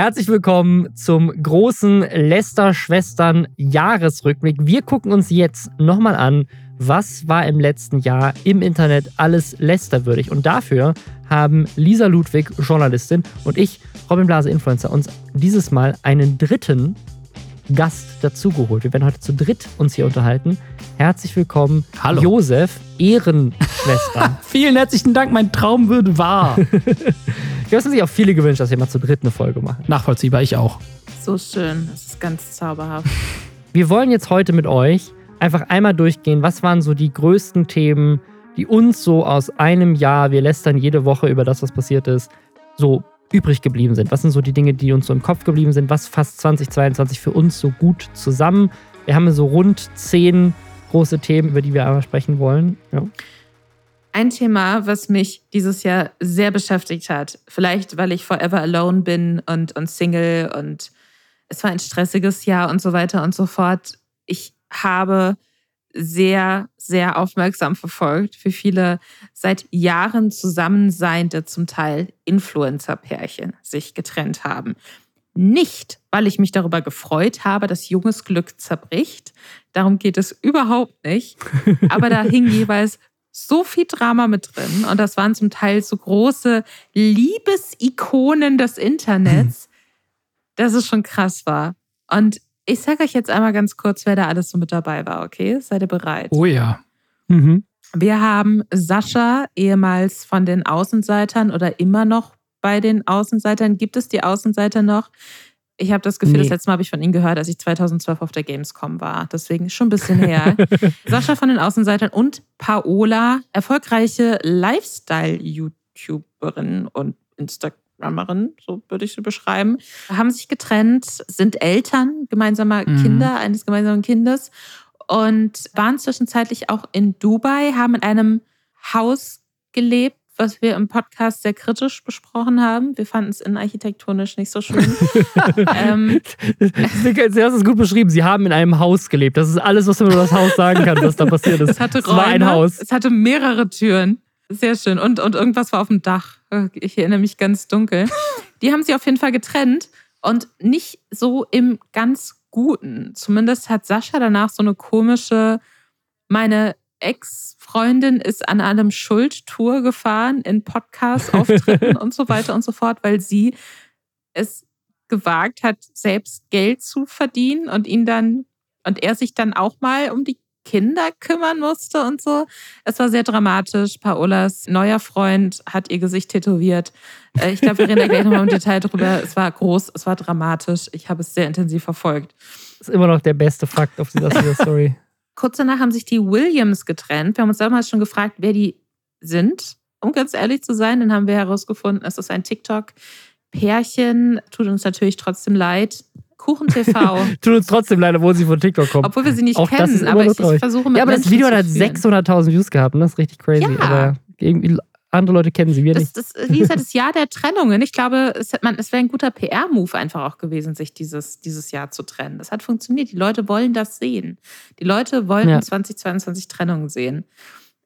Herzlich willkommen zum großen Lester-Schwestern-Jahresrückblick. Wir gucken uns jetzt nochmal an, was war im letzten Jahr im Internet alles Lester-würdig. Und dafür haben Lisa Ludwig, Journalistin, und ich, Robin Blase, Influencer, uns dieses Mal einen dritten Gast dazugeholt. Wir werden heute zu dritt uns hier unterhalten. Herzlich willkommen, Hallo. Josef, Ehrenschwester. Vielen herzlichen Dank, mein Traum wird wahr. ich habe sich auch viele gewünscht, dass wir mal zu dritt eine Folge machen. Nachvollziehbar, ich auch. So schön, das ist ganz zauberhaft. Wir wollen jetzt heute mit euch einfach einmal durchgehen, was waren so die größten Themen, die uns so aus einem Jahr, wir lästern jede Woche über das, was passiert ist, so übrig geblieben sind. Was sind so die Dinge, die uns so im Kopf geblieben sind? Was fasst 2022 für uns so gut zusammen? Wir haben so rund zehn große Themen, über die wir einmal sprechen wollen. Ja. Ein Thema, was mich dieses Jahr sehr beschäftigt hat, vielleicht weil ich forever alone bin und, und Single und es war ein stressiges Jahr und so weiter und so fort. Ich habe sehr, sehr aufmerksam verfolgt, wie viele seit Jahren zusammenseiende, zum Teil Influencer-Pärchen sich getrennt haben. Nicht, weil ich mich darüber gefreut habe, dass junges Glück zerbricht. Darum geht es überhaupt nicht. Aber da hing jeweils so viel Drama mit drin. Und das waren zum Teil so große Liebesikonen des Internets, dass es schon krass war. Und ich sage euch jetzt einmal ganz kurz, wer da alles so mit dabei war, okay? Seid ihr bereit? Oh ja. Mhm. Wir haben Sascha, ehemals von den Außenseitern oder immer noch bei den Außenseitern. Gibt es die Außenseiter noch? Ich habe das Gefühl, Nee. das letzte Mal habe ich von ihnen gehört, als ich 2012 auf der Gamescom war. Deswegen schon ein bisschen her. Sascha von den Außenseitern und Paola, erfolgreiche Lifestyle-YouTuberin und Instagramerin, so würde ich sie beschreiben, haben sich getrennt, sind Eltern gemeinsamer Mhm. Kinder, eines gemeinsamen Kindes und waren zwischenzeitlich auch in Dubai, haben in einem Haus gelebt, was wir im Podcast sehr kritisch besprochen haben. Wir fanden es innenarchitektonisch nicht so schön. ähm, Sie hast es gut beschrieben. Sie haben in einem Haus gelebt. Das ist alles, was man über das Haus sagen kann, was da passiert ist. es hatte Es war ein Räume, Haus. Es hatte mehrere Türen. Sehr schön. Und, und irgendwas war auf dem Dach. Ich erinnere mich ganz dunkel. Die haben sich auf jeden Fall getrennt und nicht so im ganz Guten. Zumindest hat Sascha danach so eine komische, meine Ex-Freundin ist an einem Schuld-Tour gefahren in Podcast-Auftritten und so weiter und so fort, weil sie es gewagt hat, selbst Geld zu verdienen und ihn dann und er sich dann auch mal um die Kinder kümmern musste und so. Es war sehr dramatisch. Paolas neuer Freund hat ihr Gesicht tätowiert. Äh, Ich glaube, wir reden da gleich nochmal im Detail drüber. Es war groß, es war dramatisch. Ich habe es sehr intensiv verfolgt. Das ist immer noch der beste Fakt auf dieser dieser Story. Kurz danach haben sich die Williams getrennt. Wir haben uns damals schon gefragt, wer die sind. Um ganz ehrlich zu sein, dann haben wir herausgefunden, es ist ein TikTok-Pärchen. Tut uns natürlich trotzdem leid. Kuchen TV. Tut uns trotzdem leid, obwohl sie von TikTok kommt. Obwohl wir sie nicht Auch das kennen, ist immer aber ich, traurig. versuche mit ja, aber das Video hat fühlen. 600.000 Views gehabt. Und das ist richtig crazy. Ja. Aber irgendwie andere Leute kennen sie, wir Das, nicht. das, wie gesagt, das Jahr der Trennungen. Ich glaube, es, man- es wäre ein guter PR-Move einfach auch gewesen, sich dieses, dieses Jahr zu trennen. Das hat funktioniert. Die Leute wollen das sehen. Die Leute wollen Ja. in 2022 Trennungen sehen.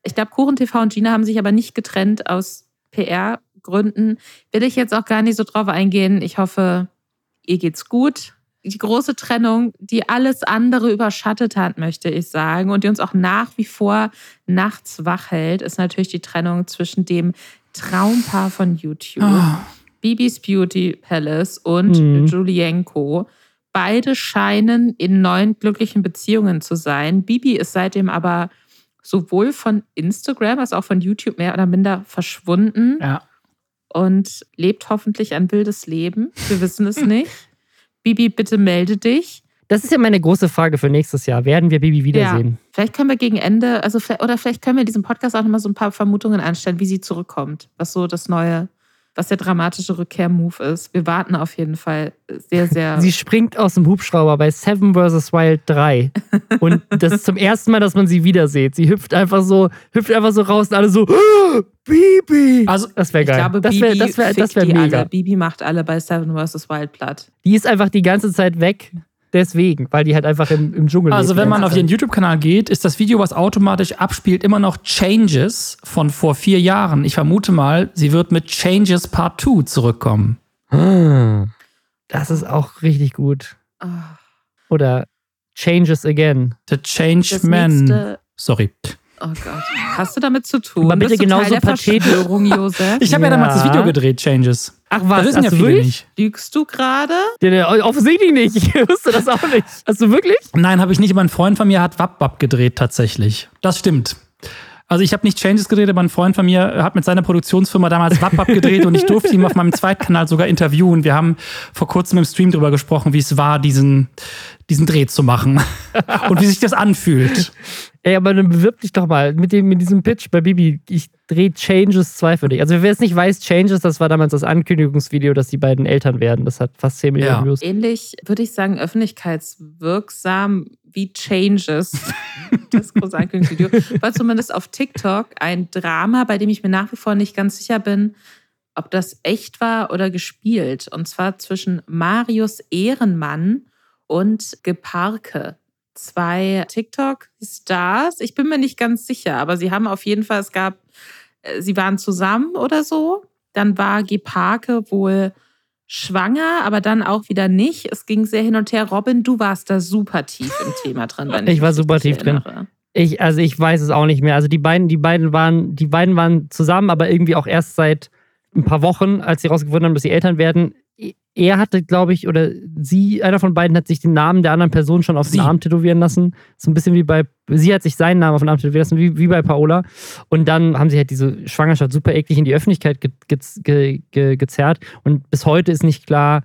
Ich glaube, Kuchen TV und Gina haben sich aber nicht getrennt aus PR-Gründen. Will ich jetzt auch gar nicht so drauf eingehen. Ich hoffe, ihr geht's gut. Die große Trennung, die alles andere überschattet hat, möchte ich sagen, und die uns auch nach wie vor nachts wach hält, ist natürlich die Trennung zwischen dem Traumpaar von YouTube, Ah, Bibis Beauty Palace und Mhm. Julienko. Beide scheinen in neuen glücklichen Beziehungen zu sein. Bibi ist seitdem aber sowohl von Instagram als auch von YouTube mehr oder minder verschwunden ja. und lebt hoffentlich ein wildes Leben. Wir wissen es nicht. Bibi, bitte melde dich. Das ist ja meine große Frage für nächstes Jahr. Werden wir Bibi wiedersehen? Vielleicht können wir gegen Ende, also vielleicht- oder vielleicht können wir in diesem Podcast auch nochmal so ein paar Vermutungen anstellen, wie sie zurückkommt. Was so das neue, was der dramatische Rückkehrmove ist. Wir warten auf jeden Fall sehr, sehr. Sie springt aus dem Hubschrauber bei Seven vs. Wild 3. Und das ist zum ersten Mal, dass man sie wieder sieht. Sie hüpft einfach so, hüpft einfach so raus und alle so, "Ah, Bibi! Also, Das wäre ich geil. glaube, das wäre das wär, das wär die mega. alle. Bibi macht alle bei Seven vs. Wild platt. Die ist einfach die ganze Zeit weg. Deswegen, weil die halt einfach im, im Dschungel also wenn man auf ihren YouTube-Kanal geht, ist das Video, was automatisch abspielt, immer noch Changes von vor vier Jahren. Ich vermute mal, sie wird mit Changes Part 2 zurückkommen. Ah. Das ist auch richtig gut. Oh, Oder Changes Again. The Change das Man. nächste, Sorry. oh Gott. Hast du damit zu tun? Aber bitte Bist du genauso pathetisch. Josef? Ich habe ja. Ja. damals das Video gedreht, Changes. Ach Das was, wissen hast ja du viele wirklich? nicht. Lügst du gerade? Ja, ja, offensichtlich nicht. Ich wusste das auch nicht. Hast du wirklich? Nein, habe ich nicht. Aber ein Freund von mir hat Wap Wap gedreht tatsächlich. Das stimmt. Also ich habe nicht Changes gedreht, aber ein Freund von mir hat mit seiner Produktionsfirma damals Wap Wap gedreht und ich durfte ihn auf meinem Zweitkanal sogar interviewen. Wir haben vor kurzem im Stream drüber gesprochen, wie es war, diesen, diesen Dreh zu machen und wie sich das anfühlt. Ey, aber dann bewirb dich doch mal mit, dem, mit diesem Pitch bei Bibi. Ich drehe Changes 2 für dich. Also wer es nicht weiß, Changes, das war damals das Ankündigungsvideo, dass die beiden Eltern werden. Das hat fast 10 Millionen Ja. Views. Ähnlich würde ich sagen, öffentlichkeitswirksam wie Changes. das große Ankündigungsvideo. War zumindest auf TikTok ein Drama, bei dem ich mir nach wie vor nicht ganz sicher bin, ob das echt war oder gespielt. Und zwar zwischen Marius Ehrenmann und Geparke. Zwei TikTok-Stars. Ich bin mir nicht ganz sicher, aber sie haben auf jeden Fall, es gab, äh, sie waren zusammen oder so. Dann war Geparke wohl schwanger, aber dann auch wieder nicht. Es ging sehr hin und her. Robin, du warst da super tief im Thema drin. Wenn Ich war super tief drin. erinnere. Ich, also ich weiß es auch nicht mehr. Also die beiden, die beiden waren, die beiden waren zusammen, aber irgendwie auch erst seit ein paar Wochen, als sie rausgefunden haben, dass sie Eltern werden. Er hatte, glaube ich, oder sie, einer von beiden hat sich den Namen der anderen Person schon auf Sie. den Arm tätowieren lassen. So ein bisschen wie bei, sie hat sich seinen Namen auf den Arm tätowieren lassen, wie, wie bei Paola. Und dann haben sie halt diese Schwangerschaft super eklig in die Öffentlichkeit ge, ge, ge, ge, gezerrt. Und bis heute ist nicht klar,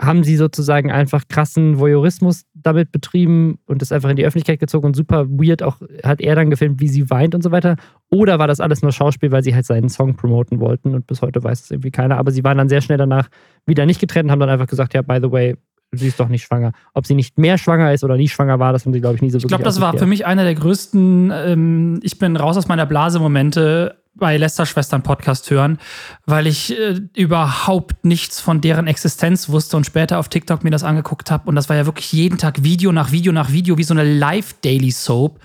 haben sie sozusagen einfach krassen Voyeurismus damit betrieben und das einfach in die Öffentlichkeit gezogen und super weird auch hat er dann gefilmt, wie sie weint und so weiter. Oder war das alles nur Schauspiel, weil sie halt seinen Song promoten wollten und bis heute weiß es irgendwie keiner. Aber sie waren dann sehr schnell danach wieder nicht getrennt und haben dann einfach gesagt, ja, by the way, sie ist doch nicht schwanger. Ob sie nicht mehr schwanger ist oder nie schwanger war, das haben sie, glaube ich, nie so Ich glaube, das war für mich einer der größten ähm, Ich bin raus aus meiner Blase-Momente bei Lester-Schwestern Podcast hören, weil ich äh, überhaupt nichts von deren Existenz wusste und später auf TikTok mir das angeguckt habe. Und das war ja wirklich jeden Tag Video nach Video nach Video, wie so eine Live-Daily-Soap.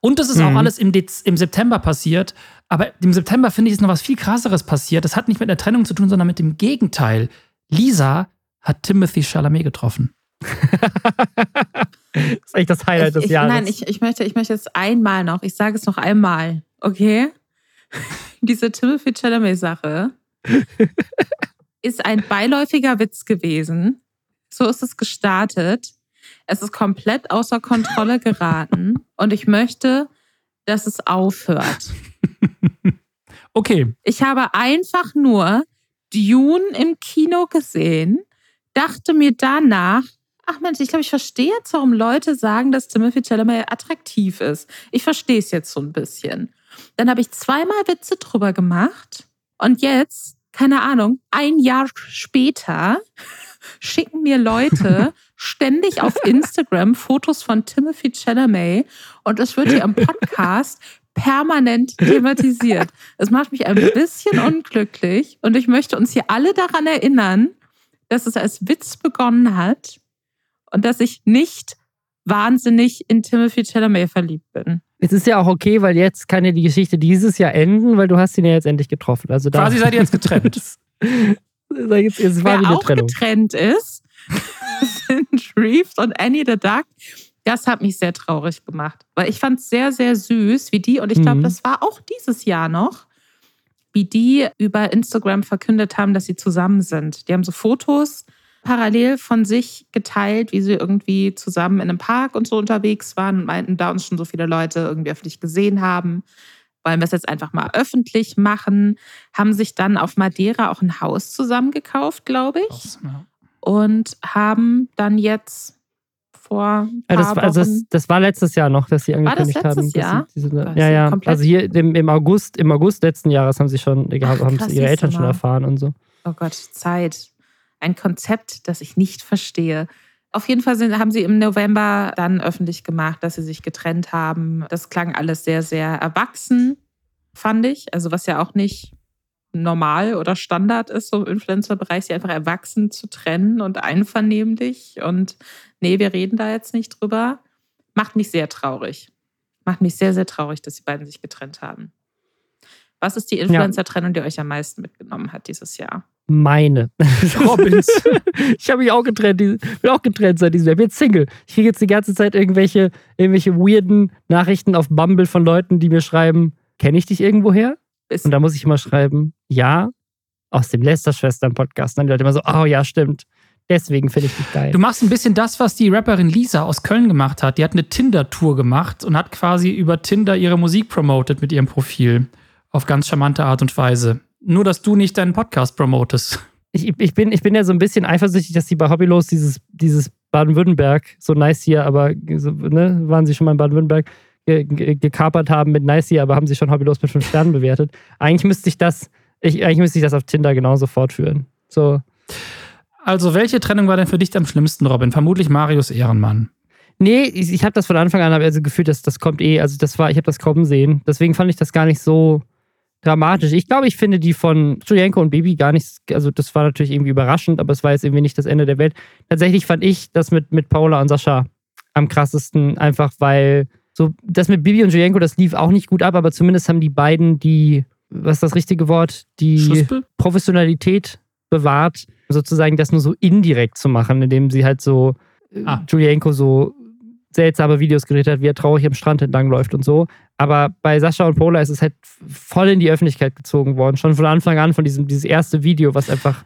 Und das ist auch Mhm. alles im, Dez im September passiert. Aber im September finde ich, ist noch was viel krasseres passiert. Das hat nicht mit einer Trennung zu tun, sondern mit dem Gegenteil. Lisa hat Timothy Chalamet getroffen. Das ist echt das Highlight ich, des ich, Jahres. Nein, ich, ich, möchte, ich möchte jetzt einmal noch, ich sage es noch einmal, okay? Diese Timothy Chalamet-Sache ist ein beiläufiger Witz gewesen. So ist es gestartet. Es ist komplett außer Kontrolle geraten und ich möchte, dass es aufhört. Okay, Ich habe einfach nur Dune im Kino gesehen, dachte mir danach, ach Mensch, ich glaube, ich verstehe jetzt, warum Leute sagen, dass Timothy Chalamet attraktiv ist. Ich verstehe es jetzt so ein bisschen. Dann habe ich zweimal Witze drüber gemacht und jetzt, keine Ahnung, ein Jahr später schicken mir Leute ständig auf Instagram Fotos von Timothy Chalamet und es wird hier im Podcast permanent thematisiert. Es macht mich ein bisschen unglücklich und ich möchte uns hier alle daran erinnern, dass es als Witz begonnen hat und dass ich nicht wahnsinnig in Timothy Chalamet verliebt bin. Es ist ja auch okay, weil jetzt kann ja die Geschichte dieses Jahr enden, weil du hast ihn ja jetzt endlich getroffen. Also da, quasi seid ihr jetzt getrennt. Sag jetzt, es war Wer auch Trennung. getrennt ist, sind Reeves und Annie the Duck. Das hat mich sehr traurig gemacht, weil ich fand es sehr, sehr süß, wie die, und ich glaube, Mhm. das war auch dieses Jahr noch, wie die über Instagram verkündet haben, dass sie zusammen sind. Die haben so Fotos parallel von sich geteilt, wie sie irgendwie zusammen in einem Park und so unterwegs waren und meinten, da uns schon so viele Leute irgendwie öffentlich gesehen haben, wollen wir es jetzt einfach mal öffentlich machen, haben sich dann auf Madeira auch ein Haus zusammengekauft, glaube ich, und haben dann jetzt vor ein Ja, das, war, also das, das war letztes Jahr noch, dass sie War das angekündigt haben. letztes dass Jahr? Sie, diese, ja, ja. komplett- Also hier im, im August, im August letzten Jahres haben sie schon, Ach, haben krass, ihre Eltern schon erfahren und so. Oh Gott, Zeit. Ein Konzept, das ich nicht verstehe. Auf jeden Fall sind, haben sie im November dann öffentlich gemacht, dass sie sich getrennt haben. Das klang alles sehr, sehr erwachsen, fand ich. Also was ja auch nicht normal oder Standard ist, so im Influencer-Bereich, sie einfach erwachsen zu trennen und einvernehmlich. Und nee, wir reden da jetzt nicht drüber. Macht mich sehr traurig. Macht mich sehr, sehr traurig, dass die beiden sich getrennt haben. Was ist die Influencer-Trennung, die euch am meisten mitgenommen hat dieses Jahr? Meine. Robins. ich habe mich auch getrennt. bin auch getrennt seit diesem Jahr. Ich bin jetzt Single. Ich kriege jetzt die ganze Zeit irgendwelche, irgendwelche weirden Nachrichten auf Bumble von Leuten, die mir schreiben, kenne ich dich irgendwoher? Und da muss ich immer schreiben, ja, aus dem Lester-Schwestern-Podcast. Dann die Leute immer so, oh ja, stimmt. Deswegen finde ich dich geil. Du machst ein bisschen das, was die Rapperin Lisa aus Köln gemacht hat. Die hat eine Tinder-Tour gemacht und hat quasi über Tinder ihre Musik promotet mit ihrem Profil. Auf ganz charmante Art und Weise. Nur, dass du nicht deinen Podcast promotest. Ich, ich, bin, ich bin ja so ein bisschen eifersüchtig, dass die bei Hobbylos dieses, dieses Baden-Württemberg, so nice hier, aber ne, waren sie schon mal in Baden-Württemberg, ge, ge, gekapert haben mit nice hier, aber haben sie schon Hobbylos mit fünf Sternen bewertet. Eigentlich müsste ich das, ich, eigentlich müsste ich das auf Tinder genauso fortführen. So. Also, welche Trennung war denn für dich am schlimmsten, Robin? Vermutlich Marius Ehrenmann. Nee, ich, ich habe das von Anfang an also gefühlt, dass das kommt eh. Also das war, ich habe das kaum sehen. Deswegen fand ich das gar nicht so dramatisch. Ich glaube, ich finde die von Julienko und Baby gar nicht, also das war natürlich irgendwie überraschend, aber es war jetzt irgendwie nicht das Ende der Welt. Tatsächlich fand ich das mit, mit Paula und Sascha am krassesten, einfach weil so, das mit Bibi und Julienko, das lief auch nicht gut ab, aber zumindest haben die beiden die, was ist das richtige Wort, die Schuspel? Professionalität bewahrt, sozusagen das nur so indirekt zu machen, indem sie halt so äh, ah. Julienko so seltsame Videos gedreht hat, wie er traurig am Strand entlang läuft und so. Aber bei Sascha und Pola ist es halt voll in die Öffentlichkeit gezogen worden. Schon von Anfang an, von diesem dieses erste Video, was einfach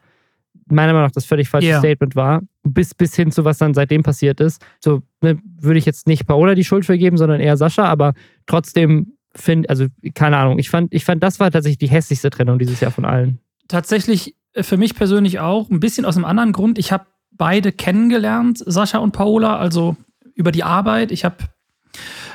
meiner Meinung nach das völlig falsche yeah. Statement war, bis, bis hin zu was dann seitdem passiert ist. So ne, würde ich jetzt nicht Paola die Schuld vergeben, sondern eher Sascha, aber trotzdem finde, also keine Ahnung, ich fand, ich fand, das war tatsächlich die hässlichste Trennung dieses Jahr von allen. Tatsächlich äh, für mich persönlich auch, ein bisschen aus einem anderen Grund. Ich habe beide kennengelernt, Sascha und Paola, also über die Arbeit. Ich habe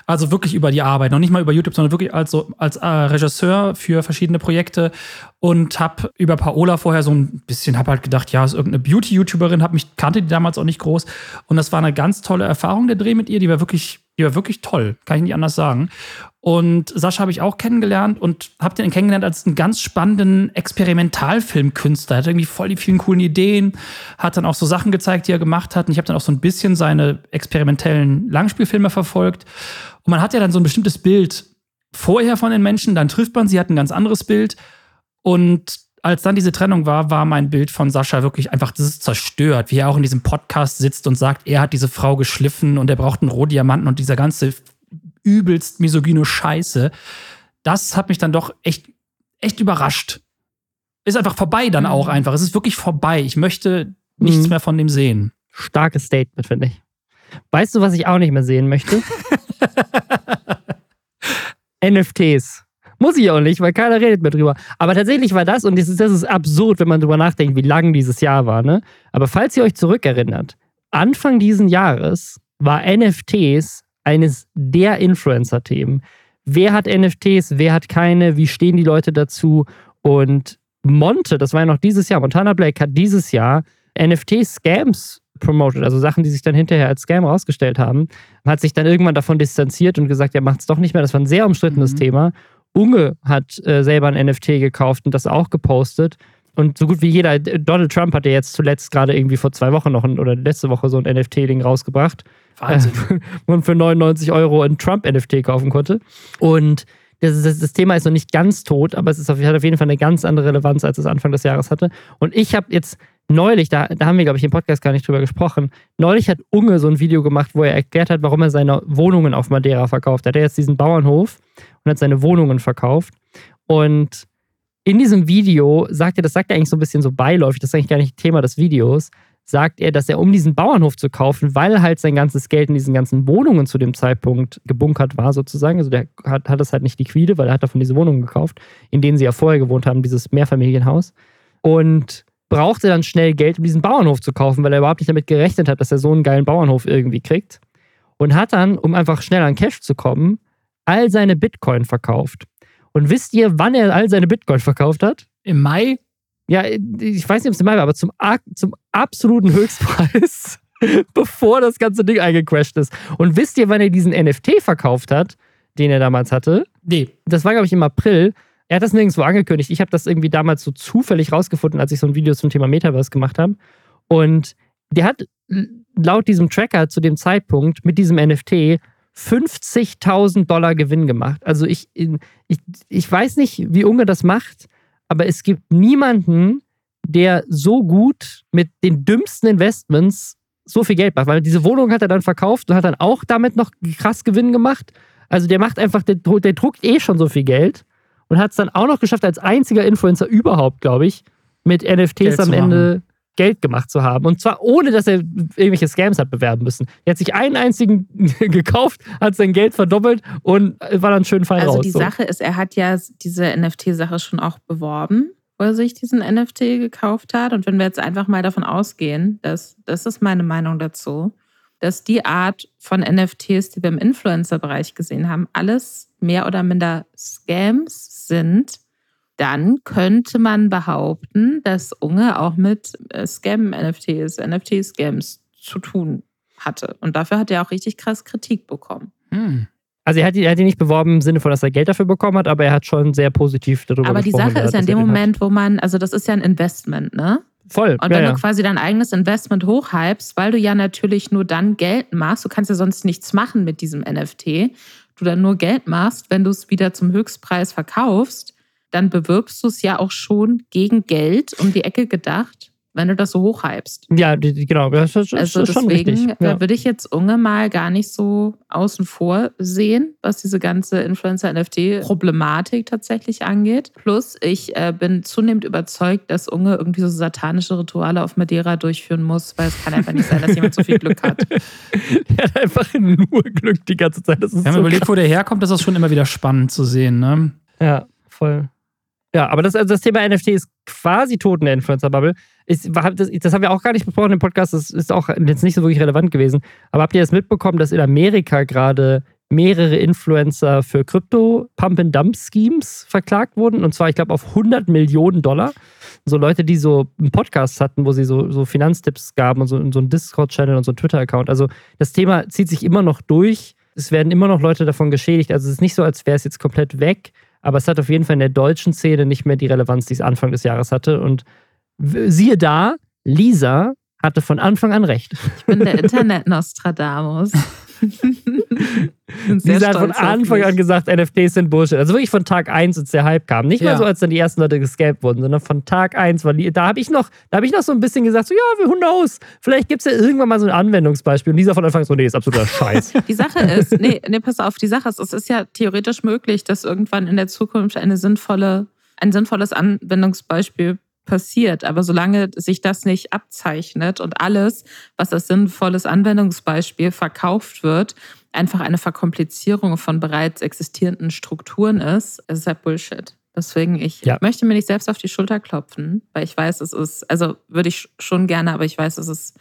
also wirklich über die Arbeit, noch nicht mal über YouTube, sondern wirklich als, als äh, Regisseur für verschiedene Projekte und habe über Paola vorher so ein bisschen, habe halt gedacht, ja, ist irgendeine Beauty-YouTuberin, mich kannte die damals auch nicht groß und das war eine ganz tolle Erfahrung der Dreh mit ihr, die war wirklich, die war wirklich toll, kann ich nicht anders sagen. Und Sascha habe ich auch kennengelernt und habe den kennengelernt als einen ganz spannenden Experimentalfilmkünstler. Er hat irgendwie voll die vielen coolen Ideen, hat dann auch so Sachen gezeigt, die er gemacht hat. Und ich habe dann auch so ein bisschen seine experimentellen Langspielfilme verfolgt. Und man hat ja dann so ein bestimmtes Bild vorher von den Menschen, dann trifft man sie, hat ein ganz anderes Bild. Und als dann diese Trennung war, war mein Bild von Sascha wirklich einfach, das ist zerstört, wie er auch in diesem Podcast sitzt und sagt, er hat diese Frau geschliffen und er braucht einen Rohdiamanten und dieser ganze übelst misogyne Scheiße. Das hat mich dann doch echt, echt überrascht. Ist einfach vorbei dann auch mhm. einfach. Es ist wirklich vorbei. Ich möchte nichts mhm. mehr von dem sehen. Starkes Statement, finde ich. Weißt du, was ich auch nicht mehr sehen möchte? NFTs. Muss ich auch nicht, weil keiner redet mehr drüber. Aber tatsächlich war das, und das ist, das ist absurd, wenn man drüber nachdenkt, wie lang dieses Jahr war, ne? Aber falls ihr euch zurückerinnert, Anfang diesen Jahres war NFTs eines der Influencer-Themen. Wer hat NFTs, wer hat keine, wie stehen die Leute dazu? Und Monte, das war ja noch dieses Jahr, Montana Blake hat dieses Jahr NFT-Scams promoted, also Sachen, die sich dann hinterher als Scam rausgestellt haben, hat sich dann irgendwann davon distanziert und gesagt, er macht es doch nicht mehr. Das war ein sehr umstrittenes mhm. Thema. Unge hat äh, selber ein NFT gekauft und das auch gepostet. Und so gut wie jeder, Donald Trump hat ja jetzt zuletzt gerade irgendwie vor zwei Wochen noch ein, oder letzte Woche so ein NFT-Ding rausgebracht. Wahnsinn. Äh, man für 99 Euro ein Trump-NFT kaufen konnte. Und das, das, das, Thema ist noch nicht ganz tot, aber es ist auf, hat auf jeden Fall eine ganz andere Relevanz, als es Anfang des Jahres hatte. Und ich habe jetzt neulich, da, da haben wir, glaube ich, im Podcast gar nicht drüber gesprochen, neulich hat Unge so ein Video gemacht, wo er erklärt hat, warum er seine Wohnungen auf Madeira verkauft. Er hat jetzt diesen Bauernhof und hat seine Wohnungen verkauft. Und in diesem Video sagt er, das sagt er eigentlich so ein bisschen so beiläufig, das ist eigentlich gar nicht Thema des Videos, sagt er, dass er, um diesen Bauernhof zu kaufen, weil halt sein ganzes Geld in diesen ganzen Wohnungen zu dem Zeitpunkt gebunkert war, sozusagen. Also der hat, hat das halt nicht liquide, weil er hat davon diese Wohnungen gekauft, in denen sie ja vorher gewohnt haben, dieses Mehrfamilienhaus. Und brauchte dann schnell Geld, um diesen Bauernhof zu kaufen, weil er überhaupt nicht damit gerechnet hat, dass er so einen geilen Bauernhof irgendwie kriegt. Und hat dann, um einfach schnell an Cash zu kommen, all seine Bitcoin verkauft. Und wisst ihr, wann er all seine Bitcoin verkauft hat? Im Mai? Ja, ich weiß nicht, ob es im Mai war, aber zum, zum absoluten Höchstpreis, bevor das ganze Ding eingecrashed ist. Und wisst ihr, wann er diesen NFT verkauft hat, den er damals hatte? Nee. Das war, glaube ich, im April. Er hat das nirgendwo angekündigt. Ich habe das irgendwie damals so zufällig rausgefunden, als ich so ein Video zum Thema Metaverse gemacht habe. Und der hat laut diesem Tracker zu dem Zeitpunkt mit diesem NFT 50.000 Dollar Gewinn gemacht. Also ich, ich, ich weiß nicht, wie Unge das macht, aber es gibt niemanden, der so gut mit den dümmsten Investments so viel Geld macht. Weil diese Wohnung hat er dann verkauft und hat dann auch damit noch krass Gewinn gemacht. Also der macht einfach, der, der druckt eh schon so viel Geld und hat es dann auch noch geschafft, als einziger Influencer überhaupt, glaube ich, mit NFTs Geld am Ende Geld gemacht zu haben. Und zwar ohne, dass er irgendwelche Scams hat bewerben müssen. Er hat sich einen einzigen gekauft, hat sein Geld verdoppelt und war dann schön fein also raus. Also die so. Sache ist, er hat ja diese NFT-Sache schon auch beworben, wo er sich diesen NFT gekauft hat. Und wenn wir jetzt einfach mal davon ausgehen, dass, das ist meine Meinung dazu, dass die Art von NFTs, die wir im Influencer-Bereich gesehen haben, alles mehr oder minder Scams sind, dann könnte man behaupten, dass Unge auch mit äh, Scam-NFTs, NFT-Scams zu tun hatte. Und dafür hat er auch richtig krass Kritik bekommen. Hm. Also er hat, er hat ihn nicht beworben im Sinne von, dass er Geld dafür bekommen hat, aber er hat schon sehr positiv darüber aber gesprochen. Aber die Sache ist ja in dem Moment, hat. wo man, also das ist ja ein Investment, ne? Voll. Und wenn ja, du quasi dein eigenes Investment hochhypst, weil du ja natürlich nur dann Geld machst, du kannst ja sonst nichts machen mit diesem NFT, du dann nur Geld machst, wenn du es wieder zum Höchstpreis verkaufst, dann bewirbst du es ja auch schon gegen Geld um die Ecke gedacht, wenn du das so hochhypst. Ja, genau. Das ist, also ist deswegen ja. Äh, würde ich jetzt Unge mal gar nicht so außen vor sehen, was diese ganze Influencer-NFT-Problematik tatsächlich angeht. Plus, ich äh, bin zunehmend überzeugt, dass Unge irgendwie so satanische Rituale auf Madeira durchführen muss, weil es kann einfach nicht sein, dass jemand so viel Glück hat. der hat einfach nur Glück die ganze Zeit. Das ist Wir haben so überlegt, krass. wo der herkommt, das ist schon immer wieder spannend zu sehen. Ne? Ja, voll. Ja, aber das, also das Thema NFT ist quasi tot in der Influencer-Bubble. Das, das haben wir auch gar nicht besprochen im Podcast, das ist auch jetzt nicht so wirklich relevant gewesen. Aber habt ihr das mitbekommen, dass in Amerika gerade mehrere Influencer für Krypto-Pump-and-Dump-Schemes verklagt wurden? Und zwar, ich glaube, auf 100 Millionen Dollar. So Leute, die so einen Podcast hatten, wo sie so, so Finanztipps gaben und so, so einen Discord-Channel und so einen Twitter-Account. Also das Thema zieht sich immer noch durch. Es werden immer noch Leute davon geschädigt. Also es ist nicht so, als wäre es jetzt komplett weg aber es hat auf jeden Fall in der deutschen Szene nicht mehr die Relevanz, die es Anfang des Jahres hatte. Und siehe da, Lisa hatte von Anfang an recht. Ich bin der Internet-Nostradamus. Lisa hat von Anfang an gesagt, NFTs sind Bullshit. Also wirklich von Tag 1, als der Hype kam. Nicht ja. mal so, als dann die ersten Leute gescampt wurden, sondern von Tag 1 war da habe ich noch, da habe ich noch so ein bisschen gesagt, so ja, who knows? Vielleicht gibt es ja irgendwann mal so ein Anwendungsbeispiel. Und Lisa von Anfang so, nee, ist absoluter Scheiß. die Sache ist, nee, nee, pass auf, die Sache ist, es ist ja theoretisch möglich, dass irgendwann in der Zukunft eine sinnvolle, ein sinnvolles Anwendungsbeispiel passiert. Aber solange sich das nicht abzeichnet und alles, was als sinnvolles Anwendungsbeispiel verkauft wird, einfach eine Verkomplizierung von bereits existierenden Strukturen ist, ist es halt Bullshit. Deswegen, ich ja. möchte mir nicht selbst auf die Schulter klopfen, weil ich weiß, es ist, also würde ich schon gerne, aber ich weiß, es ist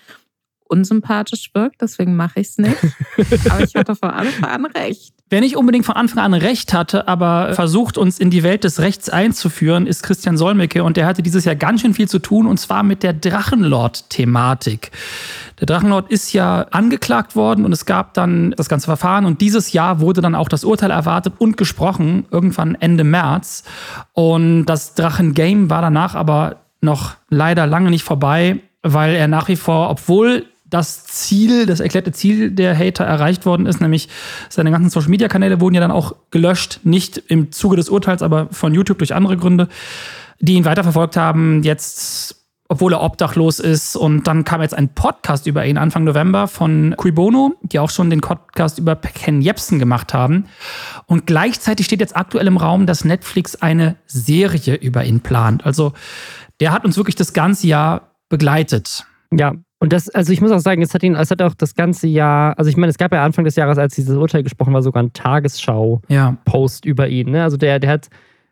unsympathisch wirkt, deswegen mache ich es nicht. aber ich hatte Anfang an recht. Wer nicht unbedingt von Anfang an recht hatte, aber versucht uns in die Welt des Rechts einzuführen, ist Christian Solmecke und der hatte dieses Jahr ganz schön viel zu tun und zwar mit der Drachenlord-Thematik. Der Drachenlord ist ja angeklagt worden und es gab dann das ganze Verfahren und dieses Jahr wurde dann auch das Urteil erwartet und gesprochen, irgendwann Ende März. Und das Drachengame war danach aber noch leider lange nicht vorbei, weil er nach wie vor, obwohl das Ziel, das erklärte Ziel der Hater erreicht worden ist, nämlich seine ganzen Social Media Kanäle wurden ja dann auch gelöscht, nicht im Zuge des Urteils, aber von YouTube durch andere Gründe, die ihn weiterverfolgt haben, jetzt obwohl er obdachlos ist. Und dann kam jetzt ein Podcast über ihn Anfang November von Cui Bono, die auch schon den Podcast über Ken Jebsen gemacht haben. Und gleichzeitig steht jetzt aktuell im Raum, dass Netflix eine Serie über ihn plant. Also der hat uns wirklich das ganze Jahr begleitet. Ja, und das, also ich muss auch sagen, es hat ihn, es hat auch das ganze Jahr, also ich meine, es gab ja Anfang des Jahres, als dieses Urteil gesprochen war, sogar ein Tagesschau-Post ja. über ihn. Ne? Also der, der hat,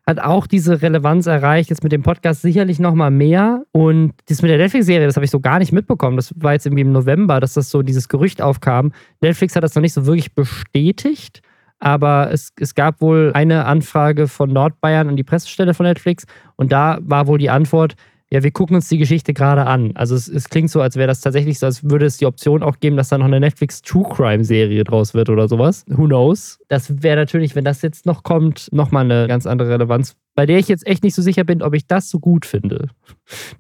hat auch diese Relevanz erreicht, jetzt mit dem Podcast sicherlich nochmal mehr. Und das mit der Netflix-Serie, das habe ich so gar nicht mitbekommen. Das war jetzt irgendwie im November, dass das so dieses Gerücht aufkam. Netflix hat das noch nicht so wirklich bestätigt. Aber es, es gab wohl eine Anfrage von Nordbayern an die Pressestelle von Netflix und da war wohl die Antwort, ja, wir gucken uns die Geschichte gerade an. Also es, es klingt so, als wäre das tatsächlich so, als würde es die Option auch geben, dass da noch eine Netflix True Crime Serie draus wird oder sowas. Who knows? Das wäre natürlich, wenn das jetzt noch kommt, nochmal eine ganz andere Relevanz, bei der ich jetzt echt nicht so sicher bin, ob ich das so gut finde.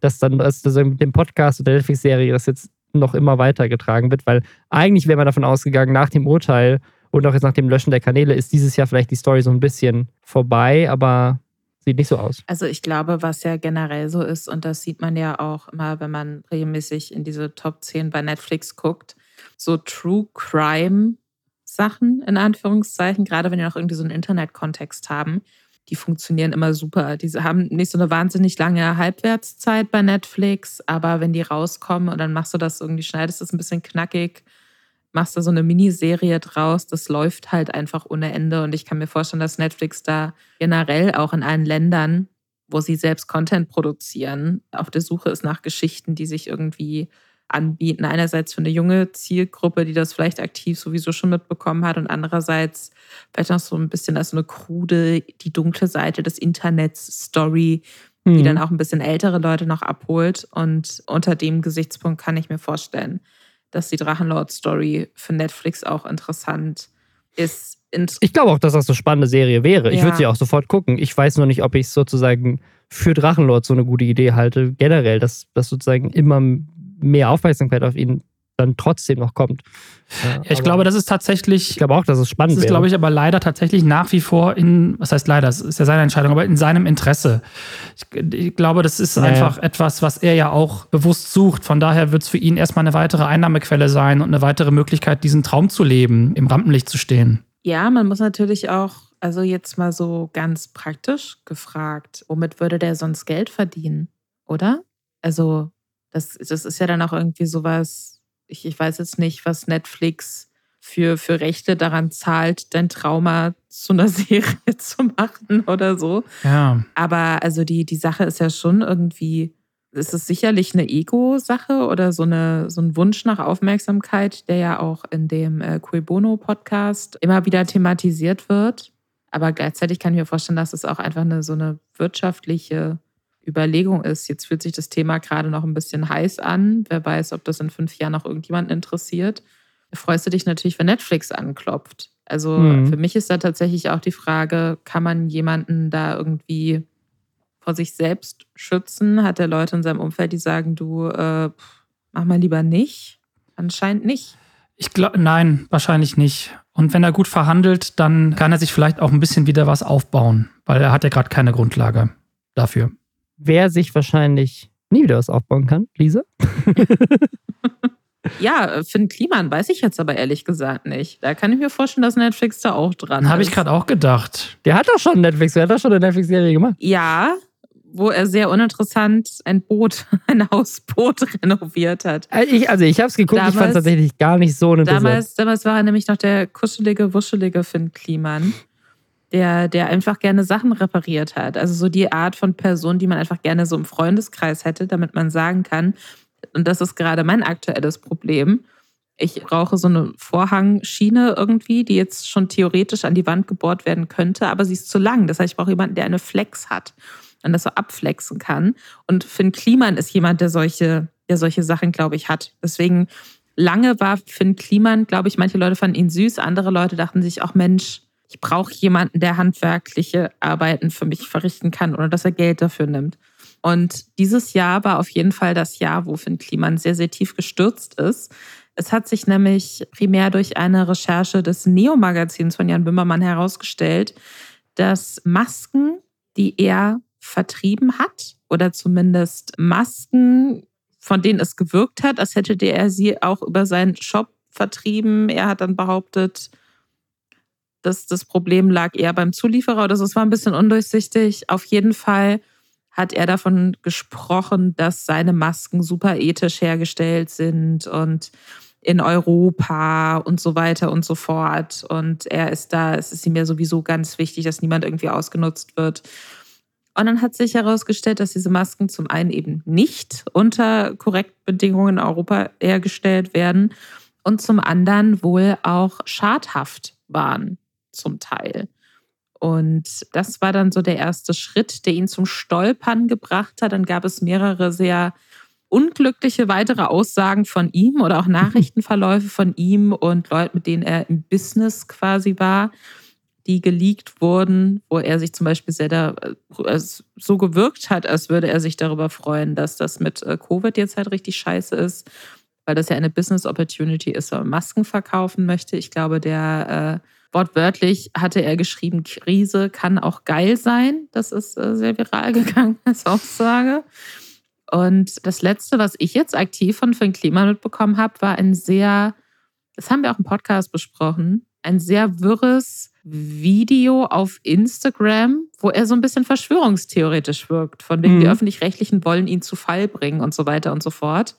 Dass dann dass das mit dem Podcast oder der Netflix-Serie das jetzt noch immer weitergetragen wird, weil eigentlich wäre man davon ausgegangen, nach dem Urteil Und auch jetzt nach dem Löschen der Kanäle ist dieses Jahr vielleicht die Story so ein bisschen vorbei, aber sieht nicht so aus. Also ich glaube, was ja generell so ist, und das sieht man ja auch immer, wenn man regelmäßig in diese Top 10 bei Netflix guckt, so True Crime Sachen in Anführungszeichen, gerade wenn die noch irgendwie so einen Internet-Kontext haben, die funktionieren immer super. Die haben nicht so eine wahnsinnig lange Halbwertszeit bei Netflix, aber wenn die rauskommen und dann machst du das irgendwie, schneidest es ein bisschen knackig, machst du so eine Miniserie draus, das läuft halt einfach ohne Ende. Und ich kann mir vorstellen, dass Netflix da generell auch in allen Ländern, wo sie selbst Content produzieren, auf der Suche ist nach Geschichten, die sich irgendwie anbieten. Einerseits für eine junge Zielgruppe, die das vielleicht aktiv sowieso schon mitbekommen hat und andererseits vielleicht noch so ein bisschen als so eine krude, die dunkle Seite des Internets Story, die mhm. dann auch ein bisschen ältere Leute noch abholt. Und unter dem Gesichtspunkt kann ich mir vorstellen, dass die Drachenlord-Story für Netflix auch interessant ist. Ich glaube auch, dass das eine spannende Serie wäre. Ja. Ich würde sie auch sofort gucken. Ich weiß nur nicht, ob ich es sozusagen für Drachenlord so eine gute Idee halte. Generell, dass das sozusagen immer mehr Aufmerksamkeit auf ihn dann trotzdem noch kommt. Ja, ich glaube, das ist tatsächlich. Ich glaube auch, dass es spannend ist. Das ist, glaube ich, aber leider tatsächlich nach wie vor in, was heißt leider, es ist ja seine Entscheidung, aber in seinem Interesse. Ich, ich glaube, das ist ja, einfach etwas, was er ja auch bewusst sucht. Von daher wird es für ihn erstmal eine weitere Einnahmequelle sein und eine weitere Möglichkeit, diesen Traum zu leben, im Rampenlicht zu stehen. Ja, man muss natürlich auch, also jetzt mal so ganz praktisch gefragt, womit würde der sonst Geld verdienen, oder? Also das, das ist ja dann auch irgendwie sowas, ich, ich weiß jetzt nicht, was Netflix für, für Rechte daran zahlt, dein Trauma zu einer Serie zu machen oder so. Ja. Aber also die, die Sache ist ja schon irgendwie, ist es sicherlich eine Ego-Sache oder so, eine, so ein Wunsch nach Aufmerksamkeit, der ja auch in dem äh, Cui Bono-Podcast immer wieder thematisiert wird. Aber gleichzeitig kann ich mir vorstellen, dass es auch einfach eine so eine wirtschaftliche Überlegung ist. Jetzt fühlt sich das Thema gerade noch ein bisschen heiß an. Wer weiß, ob das in fünf Jahren noch irgendjemanden interessiert. Freust du dich natürlich, wenn Netflix anklopft. Also mhm. für mich ist da tatsächlich auch die Frage, kann man jemanden da irgendwie vor sich selbst schützen? Hat der Leute in seinem Umfeld, die sagen, du äh, mach mal lieber nicht? Anscheinend nicht. Ich glaube, nein, wahrscheinlich nicht. Und wenn er gut verhandelt, dann kann er sich vielleicht auch ein bisschen wieder was aufbauen, weil er hat ja gerade keine Grundlage dafür wer sich wahrscheinlich nie wieder was aufbauen kann. Lisa? ja, Finn Kliman weiß ich jetzt aber ehrlich gesagt nicht. Da kann ich mir vorstellen, dass Netflix da auch dran ist. Habe ich gerade auch gedacht. Der hat doch schon Netflix, der hat doch schon eine Netflix-Serie gemacht. Ja, wo er sehr uninteressant ein Boot, ein Hausboot renoviert hat. Äh, ich, also ich habe es geguckt, damals, ich fand es tatsächlich gar nicht so interessant. Damals, damals war er nämlich noch der kuschelige, wuschelige Finn Kliman der, der einfach gerne Sachen repariert hat. Also so die Art von Person, die man einfach gerne so im Freundeskreis hätte, damit man sagen kann, und das ist gerade mein aktuelles Problem. Ich brauche so eine Vorhangschiene irgendwie, die jetzt schon theoretisch an die Wand gebohrt werden könnte, aber sie ist zu lang. Das heißt, ich brauche jemanden, der eine Flex hat und das so abflexen kann. Und Finn Kliman ist jemand, der solche, der solche Sachen, glaube ich, hat. Deswegen lange war Finn Kliman, glaube ich, manche Leute fanden ihn süß, andere Leute dachten sich auch, Mensch, ich brauche jemanden, der handwerkliche Arbeiten für mich verrichten kann oder dass er Geld dafür nimmt. Und dieses Jahr war auf jeden Fall das Jahr, wo Finn Kliman sehr, sehr tief gestürzt ist. Es hat sich nämlich primär durch eine Recherche des Neo-Magazins von Jan Böhmermann herausgestellt, dass Masken, die er vertrieben hat, oder zumindest Masken, von denen es gewirkt hat, als hätte er sie auch über seinen Shop vertrieben. Er hat dann behauptet, das, das Problem lag eher beim Zulieferer oder so. Es war ein bisschen undurchsichtig. Auf jeden Fall hat er davon gesprochen, dass seine Masken super ethisch hergestellt sind und in Europa und so weiter und so fort. Und er ist da, es ist ihm ja sowieso ganz wichtig, dass niemand irgendwie ausgenutzt wird. Und dann hat sich herausgestellt, dass diese Masken zum einen eben nicht unter korrekten Bedingungen in Europa hergestellt werden und zum anderen wohl auch schadhaft waren zum Teil. Und das war dann so der erste Schritt, der ihn zum Stolpern gebracht hat. Dann gab es mehrere sehr unglückliche weitere Aussagen von ihm oder auch Nachrichtenverläufe von ihm und Leuten, mit denen er im Business quasi war, die geleakt wurden, wo er sich zum Beispiel sehr da, äh, so gewirkt hat, als würde er sich darüber freuen, dass das mit äh, Covid jetzt halt richtig scheiße ist weil das ja eine Business Opportunity ist, wenn man Masken verkaufen möchte. Ich glaube, der äh, wortwörtlich hatte er geschrieben, Krise kann auch geil sein. Das ist äh, sehr viral gegangen als Aussage. Und das Letzte, was ich jetzt aktiv von Finn Klima mitbekommen habe, war ein sehr, das haben wir auch im Podcast besprochen, ein sehr wirres Video auf Instagram, wo er so ein bisschen verschwörungstheoretisch wirkt. Von wegen, mhm. die Öffentlich-Rechtlichen wollen ihn zu Fall bringen und so weiter und so fort.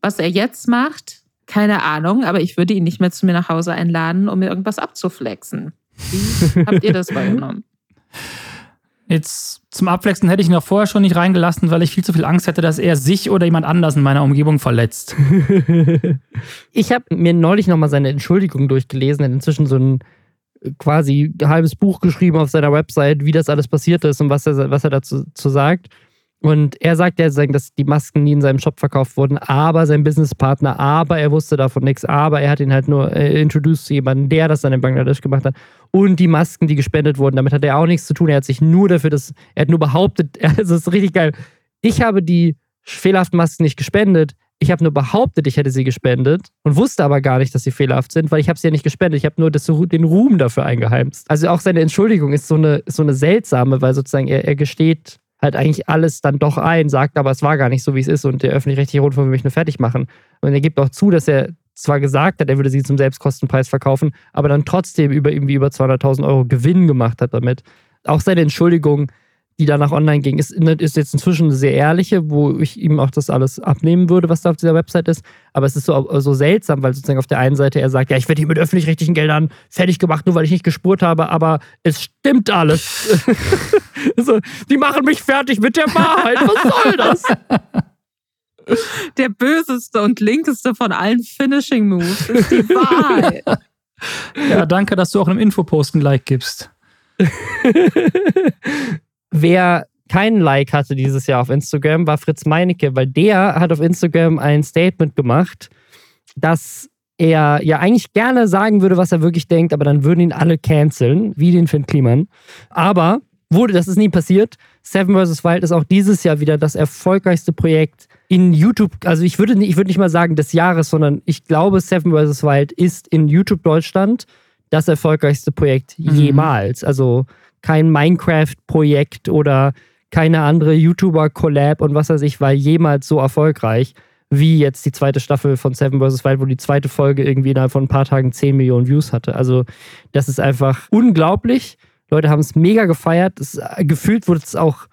Was er jetzt macht, keine Ahnung, aber ich würde ihn nicht mehr zu mir nach Hause einladen, um mir irgendwas abzuflexen. Wie habt ihr das wahrgenommen? Jetzt zum Abwechseln hätte ich ihn auch vorher schon nicht reingelassen, weil ich viel zu viel Angst hätte, dass er sich oder jemand anders in meiner Umgebung verletzt. ich habe mir neulich nochmal seine Entschuldigung durchgelesen, er hat inzwischen so ein quasi halbes Buch geschrieben auf seiner Website, wie das alles passiert ist und was er, was er dazu sagt. Und er sagt ja, dass die Masken nie in seinem Shop verkauft wurden, aber sein Businesspartner, aber er wusste davon nichts, aber er hat ihn halt nur äh, introduced zu jemandem, der das dann in Bangladesch gemacht hat. Und die Masken, die gespendet wurden, damit hat er auch nichts zu tun. Er hat sich nur dafür, dass er hat nur behauptet, es ist richtig geil. Ich habe die fehlerhaften Masken nicht gespendet. Ich habe nur behauptet, ich hätte sie gespendet und wusste aber gar nicht, dass sie fehlerhaft sind, weil ich habe sie ja nicht gespendet. Ich habe nur das, den Ruhm dafür eingeheimst. Also auch seine Entschuldigung ist so eine, so eine seltsame, weil sozusagen er, er gesteht halt eigentlich alles dann doch ein, sagt aber, es war gar nicht so, wie es ist und der öffentlich-rechtliche Rundfunk will mich nur fertig machen. Und er gibt auch zu, dass er zwar gesagt hat, er würde sie zum Selbstkostenpreis verkaufen, aber dann trotzdem über irgendwie über 200.000 Euro Gewinn gemacht hat damit. Auch seine Entschuldigung die danach online ging, ist, ist jetzt inzwischen eine sehr ehrliche, wo ich ihm auch das alles abnehmen würde, was da auf dieser Website ist. Aber es ist so, so seltsam, weil sozusagen auf der einen Seite er sagt, ja, ich werde hier mit öffentlich-rechtlichen Geldern fertig gemacht, nur weil ich nicht gespurt habe, aber es stimmt alles. so, die machen mich fertig mit der Wahrheit. Was soll das? Der böseste und linkeste von allen Finishing Moves ist die Wahrheit. Ja, danke, dass du auch einem Infopost ein Like gibst. Wer keinen Like hatte dieses Jahr auf Instagram, war Fritz Meinecke, weil der hat auf Instagram ein Statement gemacht, dass er ja eigentlich gerne sagen würde, was er wirklich denkt, aber dann würden ihn alle canceln, wie den Finn Kliman. Aber wurde, das ist nie passiert. Seven vs. Wild ist auch dieses Jahr wieder das erfolgreichste Projekt in YouTube. Also ich würde nicht, ich würde nicht mal sagen des Jahres, sondern ich glaube, Seven vs. Wild ist in YouTube Deutschland das erfolgreichste Projekt mhm. jemals. Also kein Minecraft-Projekt oder keine andere YouTuber-Collab und was weiß ich war jemals so erfolgreich wie jetzt die zweite Staffel von Seven vs. Wild, wo die zweite Folge irgendwie innerhalb von ein paar Tagen 10 Millionen Views hatte. Also, das ist einfach unglaublich. Leute haben es mega gefeiert. Es, gefühlt wurde es auch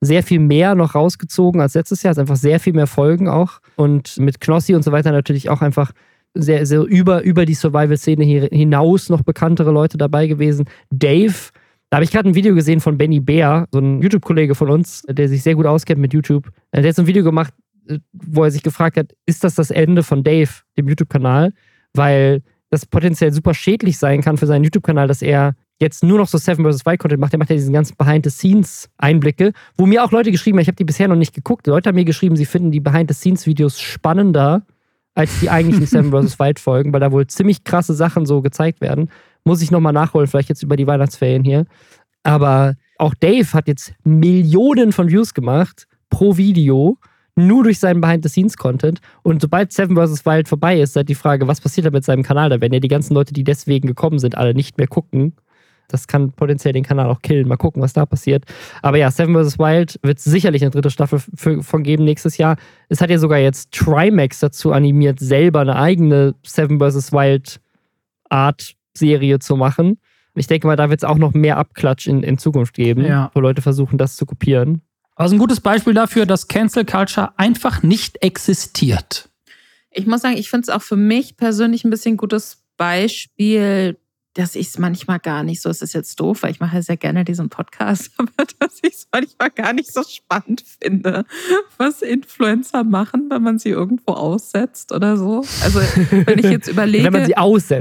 sehr viel mehr noch rausgezogen als letztes Jahr. Es ist einfach sehr viel mehr Folgen auch. Und mit Knossi und so weiter natürlich auch einfach sehr, sehr über, über die Survival-Szene hinaus noch bekanntere Leute dabei gewesen. Dave da habe ich gerade ein Video gesehen von Benny Bär, so ein YouTube-Kollege von uns, der sich sehr gut auskennt mit YouTube. Der hat so ein Video gemacht, äh, wo er sich gefragt hat, ist das das Ende von Dave, dem YouTube-Kanal? Weil das potenziell super schädlich sein kann für seinen YouTube-Kanal, dass er jetzt nur noch so Seven vs. Wild Content macht. Der macht ja diesen ganzen Behind-the-Scenes-Einblicke, wo mir auch Leute geschrieben haben, ich habe die bisher noch nicht geguckt. Leute haben mir geschrieben, sie finden die Behind-the-Scenes-Videos spannender als die eigentlichen Seven vs. Wild Folgen, weil da wohl ziemlich krasse Sachen so gezeigt werden. Muss ich nochmal nachholen, vielleicht jetzt über die Weihnachtsferien hier. Aber auch Dave hat jetzt Millionen von Views gemacht pro Video, nur durch seinen Behind-the-Scenes-Content. Und sobald Seven vs. Wild vorbei ist, seid die Frage, was passiert da mit seinem Kanal? Da werden ja die ganzen Leute, die deswegen gekommen sind, alle nicht mehr gucken. Das kann potenziell den Kanal auch killen. Mal gucken, was da passiert. Aber ja, Seven vs. Wild wird sicherlich eine dritte Staffel von geben nächstes Jahr. Es hat ja sogar jetzt Trimax dazu animiert, selber eine eigene Seven vs. Wild Art Serie zu machen. Ich denke mal, da wird es auch noch mehr Abklatsch in, in Zukunft geben, ja. wo Leute versuchen, das zu kopieren. Also ein gutes Beispiel dafür, dass Cancel Culture einfach nicht existiert. Ich muss sagen, ich finde es auch für mich persönlich ein bisschen ein gutes Beispiel dass ich es manchmal gar nicht so, es ist jetzt doof, weil ich mache sehr gerne diesen Podcast, aber dass ich es manchmal gar nicht so spannend finde, was Influencer machen, wenn man sie irgendwo aussetzt oder so. Also wenn ich jetzt überlege, man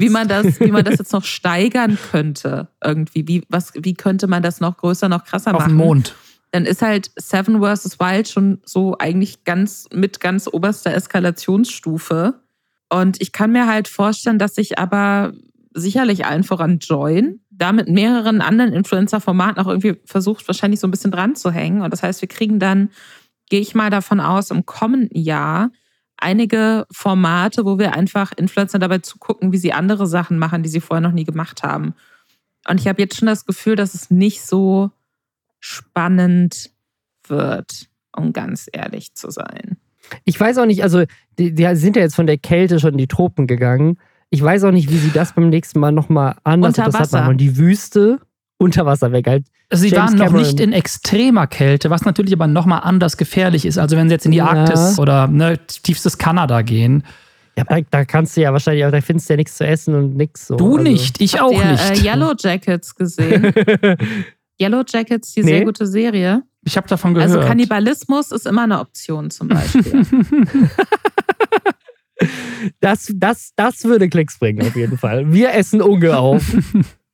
wie man das, wie man das jetzt noch steigern könnte, irgendwie, wie, was, wie könnte man das noch größer, noch krasser Auf machen? Auf dem Mond. Dann ist halt Seven vs. Wild schon so eigentlich ganz mit ganz oberster Eskalationsstufe. Und ich kann mir halt vorstellen, dass ich aber sicherlich allen voran Join, da mit mehreren anderen Influencer-Formaten auch irgendwie versucht, wahrscheinlich so ein bisschen dran zu hängen. Und das heißt, wir kriegen dann, gehe ich mal davon aus, im kommenden Jahr einige Formate, wo wir einfach Influencer dabei zugucken, wie sie andere Sachen machen, die sie vorher noch nie gemacht haben. Und ich habe jetzt schon das Gefühl, dass es nicht so spannend wird, um ganz ehrlich zu sein. Ich weiß auch nicht, also die, die sind ja jetzt von der Kälte schon in die Tropen gegangen. Ich weiß auch nicht, wie sie das beim nächsten Mal nochmal anders Unter Wasser. machen. Und die Wüste unter Wasser weg halt. Sie James waren noch Cameron. nicht in extremer Kälte, was natürlich aber nochmal anders gefährlich ist. Also wenn sie jetzt in die Ja. Arktis oder ne, tiefstes Kanada gehen. Ja, da, da kannst du ja wahrscheinlich auch, da findest du ja nichts zu essen und nichts so. Du also. nicht, ich Habt auch ihr, nicht. Äh, Yellow Jackets gesehen? Yellow Jackets, die Nee. sehr gute Serie. ich habe davon gehört. Also Kannibalismus ist immer eine Option zum Beispiel. Das, das, das würde Klicks bringen, auf jeden Fall. Wir essen Unge auf.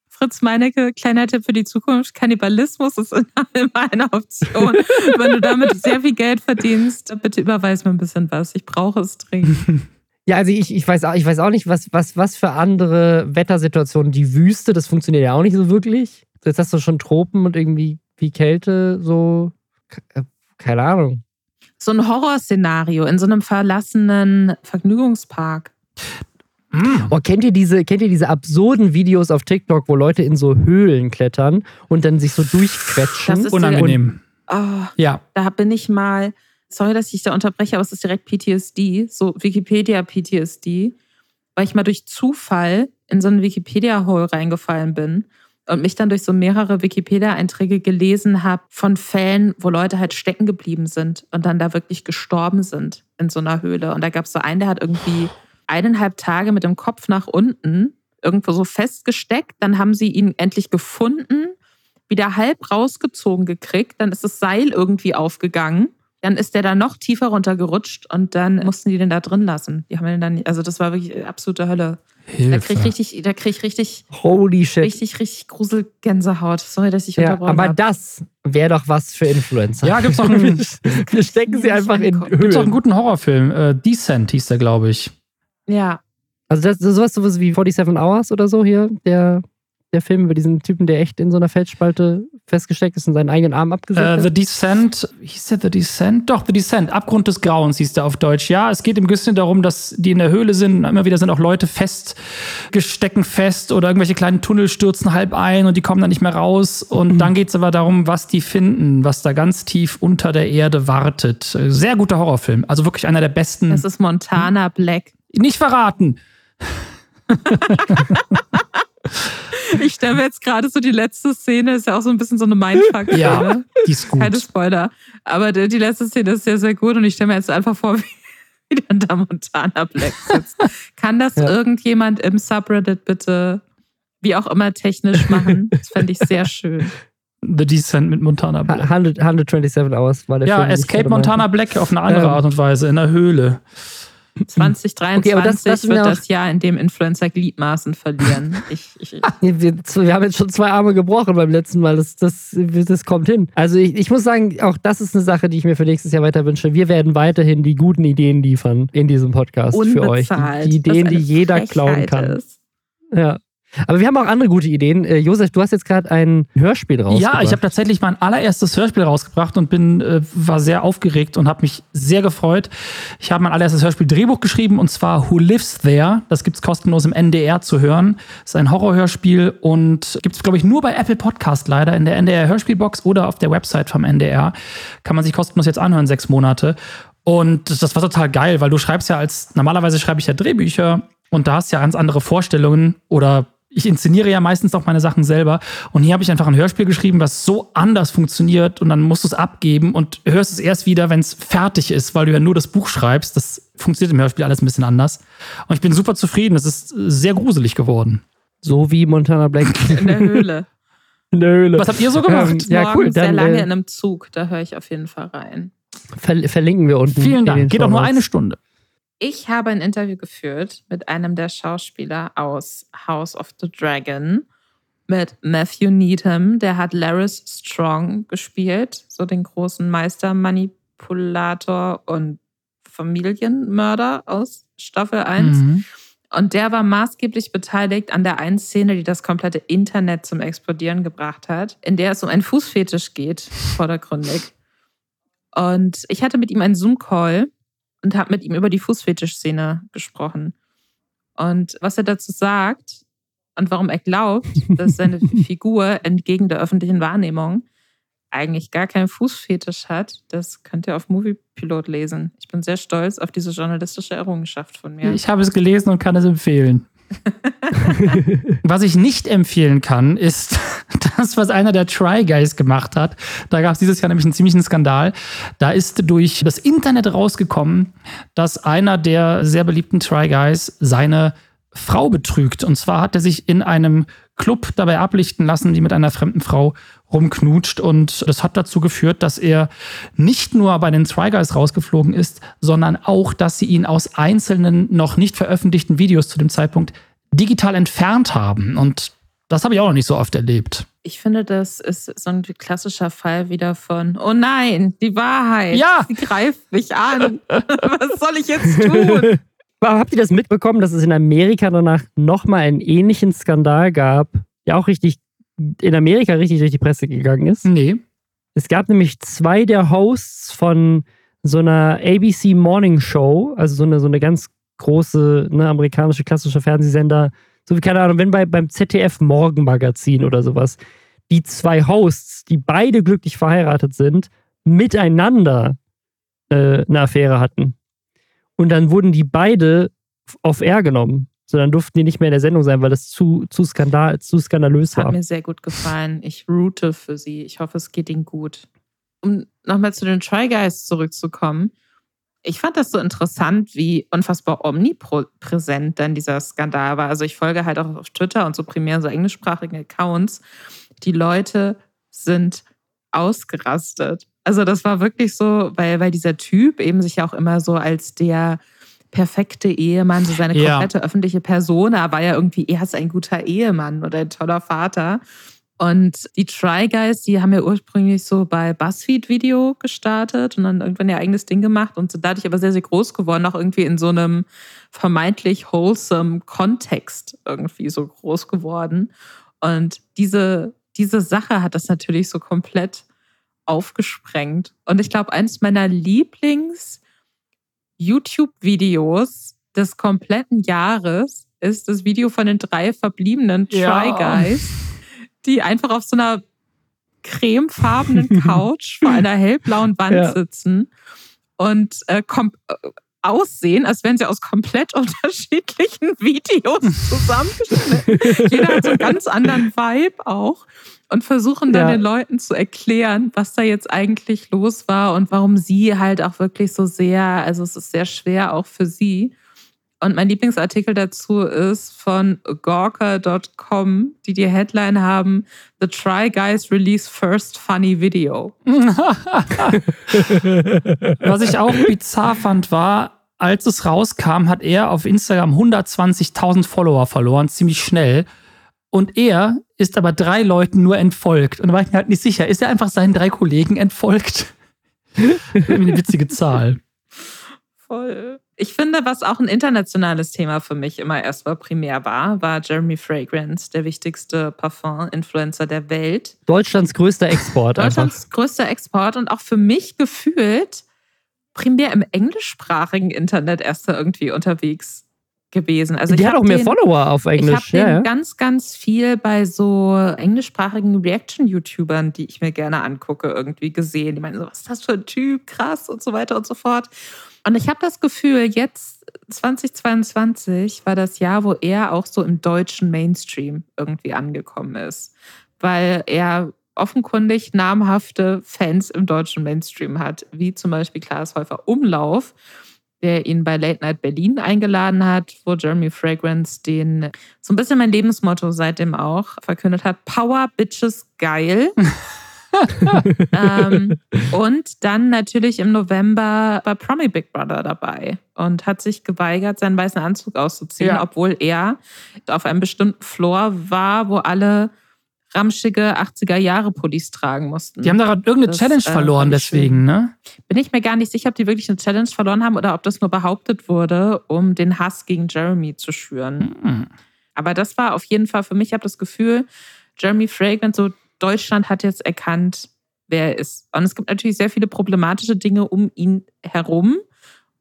Fritz Meinecke, kleiner Tipp für die Zukunft: Kannibalismus ist immer eine Option. Wenn du damit sehr viel Geld verdienst, bitte überweis mir ein bisschen was. Ich brauche es dringend. Ja, also ich, ich, weiß, auch, ich weiß auch nicht, was, was, was für andere Wettersituationen. Die Wüste, das funktioniert ja auch nicht so wirklich. Jetzt hast du schon Tropen und irgendwie wie Kälte, so. ke- Keine Ahnung. So ein Horrorszenario in so einem verlassenen Vergnügungspark. Mm. Oh, kennt ihr diese, kennt ihr diese absurden Videos auf TikTok, wo Leute in so Höhlen klettern und dann sich so durchquetschen? Das ist Unangenehm. Oh, Ja, da bin ich mal, sorry, dass ich da unterbreche, aber es ist direkt PTSD, so Wikipedia PTSD, weil ich mal durch Zufall in so einen Wikipedia-Hole reingefallen bin und mich dann durch so mehrere Wikipedia-Einträge gelesen habe von Fällen, wo Leute halt stecken geblieben sind und dann da wirklich gestorben sind in so einer Höhle. Und da gab es so einen, der hat irgendwie eineinhalb Tage mit dem Kopf nach unten irgendwo so festgesteckt. Dann haben sie ihn endlich gefunden, wieder halb rausgezogen gekriegt. Dann ist das Seil irgendwie aufgegangen. Dann ist der da noch tiefer runtergerutscht und dann mussten die den da drin lassen. Die haben den dann, also das war wirklich absolute Hölle. Da krieg ich Hilfe. richtig, da krieg ich richtig, Holy shit. richtig, richtig Gruselgänsehaut. Sorry, dass ich ja, unterbrochen aber habe. das wäre doch was für Influencer. Ja, gibt's auch einen, Wir stecken sie einfach in Gibt's gibt's auch einen guten Horrorfilm. Äh, Descent hieß der, glaube ich. Ja, Also das, das ist sowas, sowas wie 47 Hours oder so hier, der, der Film über diesen Typen, der echt in so einer Felsspalte festgesteckt ist und seinen eigenen Arm abgesägt Äh, hat. The Descent, hieß der The Descent? Doch, The Descent, Abgrund des Grauens hieß der auf Deutsch. Ja, es geht im bisschen darum, dass die in der Höhle sind. Immer wieder sind auch Leute fest, gestecken fest oder irgendwelche kleinen Tunnel stürzen halb ein und die kommen dann nicht mehr raus. Und dann geht es aber darum, was die finden, was da ganz tief unter der Erde wartet. Sehr guter Horrorfilm. Also wirklich einer der besten. es ist Montana Black. nicht verraten. Ich stelle mir jetzt gerade so die letzte Szene, ist ja auch so ein bisschen so eine mindfuck -Szene. Ja, die ist gut. Keine Spoiler. Aber die, die letzte Szene ist sehr, sehr gut und ich stelle mir jetzt einfach vor, wie, wie dann da Montana Black sitzt. Kann das Ja. irgendjemand im Subreddit bitte, wie auch immer, technisch machen? Das fände ich sehr schön. The Descent mit Montana Black. 100, 127 Hours war der Ja, Film. Escape meinte. Montana Black auf eine andere Ähm. Art und Weise, in der Höhle. 2023 Okay, das- das wird ja das Jahr, in dem Influencer Gliedmaßen verlieren. Ich, ich, Wir, wir haben jetzt schon zwei Arme gebrochen beim letzten Mal. Das, das, das kommt hin. Also ich, ich muss sagen, auch das ist eine Sache, die ich mir für nächstes Jahr weiter wünsche. Wir werden weiterhin die guten Ideen liefern in diesem Podcast für euch. unbezahlt. Die, die Ideen, die jeder klauen Frechheit kann. ist. Ja. Aber wir haben auch andere gute Ideen. Äh, Josef, du hast jetzt gerade ein Hörspiel rausgebracht. Ja, ich habe tatsächlich mein allererstes Hörspiel rausgebracht und bin äh, war sehr aufgeregt und habe mich sehr gefreut. Ich habe mein allererstes Hörspiel Drehbuch geschrieben und zwar Who Lives There. Das gibt's kostenlos im NDR zu hören. Das ist ein Horrorhörspiel und gibt's glaube ich nur bei Apple Podcast leider in der NDR Hörspielbox oder auf der Website vom NDR. Kann man sich kostenlos jetzt anhören sechs Monate. Und das, war total geil, weil du schreibst ja als normalerweise schreibe ich ja Drehbücher und da hast ja ganz andere Vorstellungen oder ich inszeniere ja meistens auch meine Sachen selber. Und hier habe ich einfach ein Hörspiel geschrieben, was so anders funktioniert und dann musst du es abgeben und hörst es erst wieder, wenn es fertig ist, weil du ja nur das Buch schreibst. Das funktioniert im Hörspiel alles ein bisschen anders. Und ich bin super zufrieden. Es ist sehr gruselig geworden. So wie Montana Black In der Höhle. in der Höhle. Was habt ihr so gemacht? Ähm, ja, Morgen cool. sehr Dann lange äh, in einem Zug. Da höre ich auf jeden Fall rein. ver verlinken wir unten. Vielen Dank. Geht auch nur eine Stunde. Ich habe ein Interview geführt mit einem der Schauspieler aus House of the Dragon, mit Matthew Needham. Der hat Laris Strong gespielt, so den großen Meistermanipulator und Familienmörder aus Staffel 1. Mhm. Und der war maßgeblich beteiligt an der einen Szene, die das komplette Internet zum Explodieren gebracht hat, in der es um einen Fußfetisch geht, vordergründig. Und ich hatte mit ihm einen Zoom-Call und habe mit ihm über die Fußfetischszene gesprochen. Und was er dazu sagt und warum er glaubt, dass seine Figur entgegen der öffentlichen Wahrnehmung eigentlich gar keinen Fußfetisch hat, das könnt ihr auf Moviepilot lesen. Ich bin sehr stolz auf diese journalistische Errungenschaft von mir. Ich habe es gelesen und kann es empfehlen. was ich nicht empfehlen kann, ist das, was einer der Try Guys gemacht hat. Da gab es dieses Jahr nämlich einen ziemlichen Skandal. Da ist durch das Internet rausgekommen, dass einer der sehr beliebten Try Guys seine Frau betrügt. Und zwar hat er sich in einem Club dabei ablichten lassen, die mit einer fremden Frau rumknutscht. Und das hat dazu geführt, dass er nicht nur bei den Try Guys rausgeflogen ist, sondern auch, dass sie ihn aus einzelnen noch nicht veröffentlichten Videos zu dem Zeitpunkt digital entfernt haben. Und das habe ich auch noch nicht so oft erlebt. Ich finde, das ist so ein klassischer Fall wieder von, oh nein, die Wahrheit. Ja. Sie greift mich an. Was soll ich jetzt tun? Habt ihr das mitbekommen, dass es in Amerika danach nochmal einen ähnlichen Skandal gab, der auch richtig in Amerika richtig durch die Presse gegangen ist? Nee. Es gab nämlich zwei der Hosts von so einer ABC Morning Show, also so eine, so eine ganz große ne, amerikanische klassische Fernsehsender, so wie, keine Ahnung, wenn bei, beim ZDF Morgenmagazin oder sowas, die zwei Hosts, die beide glücklich verheiratet sind, miteinander äh, eine Affäre hatten. Und dann wurden die beide auf Air genommen. So, dann durften die nicht mehr in der Sendung sein, weil das zu, zu, skandal, zu skandalös Das war. hat mir sehr gut gefallen. Ich route für sie. Ich hoffe, es geht ihnen gut. Um nochmal zu den Try Guys zurückzukommen. Ich fand das so interessant, wie unfassbar omnipräsent dann dieser Skandal war. Also ich folge halt auch auf Twitter und so primär so englischsprachigen Accounts. Die Leute sind ausgerastet. Also das war wirklich so, weil, weil dieser Typ eben sich ja auch immer so als der perfekte Ehemann, so seine Ja. komplette öffentliche Persona war ja irgendwie erst ein guter Ehemann oder ein toller Vater. Und die Try Guys, die haben ja ursprünglich so bei BuzzFeed Video gestartet und dann irgendwann ihr eigenes Ding gemacht und sind dadurch aber sehr, sehr groß geworden, auch irgendwie in so einem vermeintlich wholesome Kontext irgendwie so groß geworden. Und diese, diese Sache hat das natürlich so komplett aufgesprengt. Und ich glaube, eines meiner Lieblings-YouTube-Videos des kompletten Jahres ist das Video von den drei verbliebenen Try Ja. Guys, die einfach auf so einer cremefarbenen Couch vor einer hellblauen Wand Ja. sitzen und äh, äh, aussehen, als wären sie aus komplett unterschiedlichen Videos zusammengeschnitten. Jeder hat so einen ganz anderen Vibe auch und versuchen dann Ja. den Leuten zu erklären, was da jetzt eigentlich los war und warum sie halt auch wirklich so sehr, also es ist sehr schwer auch für sie. Und mein Lieblingsartikel dazu ist von Gawker.com, die die Headline haben: The Try Guys release first funny video. Was ich auch bizarr fand, war, als es rauskam, hat er auf Instagram 120.000 Follower verloren, ziemlich schnell. Und er ist aber drei Leuten nur entfolgt. Und da war ich mir halt nicht sicher. Ist er einfach seinen drei Kollegen entfolgt? Eine witzige Zahl. Voll. Ich finde, was auch ein internationales Thema für mich immer erstmal primär war, war Jeremy Fragrance, der wichtigste Parfum-Influencer der Welt. Deutschlands größter Export. Deutschlands größter Export und auch für mich gefühlt primär im englischsprachigen Internet erst da irgendwie unterwegs gewesen. Also die ich hat auch mehr den- Follower auf Ich habe Englisch. Ja, ja. ganz, ganz viel bei so englischsprachigen Reaction-YouTubern, die ich mir gerne angucke, irgendwie gesehen. Die meinen so, was ist das für ein Typ, krass und so weiter und so fort. Und ich habe das Gefühl, jetzt 2022 war das Jahr, wo er auch so im deutschen Mainstream irgendwie angekommen ist. Weil er offenkundig namhafte Fans im deutschen Mainstream hat, wie zum Beispiel Klaas Häufer Umlauf, der ihn bei Late Night Berlin eingeladen hat, wo Jeremy Fragrance den so ein bisschen mein Lebensmotto seitdem auch verkündet hat: Power Bitches geil. ähm, und dann natürlich im November bei Promi Big Brother dabei und hat sich geweigert, seinen weißen Anzug auszuziehen, Ja. obwohl er auf einem bestimmten Floor war, wo alle ramschige 80er-Jahre-Pullis tragen mussten. Die haben da gerade irgendeine Das, Challenge äh, verloren, ich deswegen, ne? Bin ich mir gar nicht sicher, ob die wirklich eine Challenge verloren haben oder ob das nur behauptet wurde, um den Hass gegen Jeremy zu schüren. Hm. Aber das war auf jeden Fall für mich, ich habe das Gefühl, Jeremy Fragrance, so Deutschland hat jetzt erkannt, wer er ist. Und es gibt natürlich sehr viele problematische Dinge um ihn herum.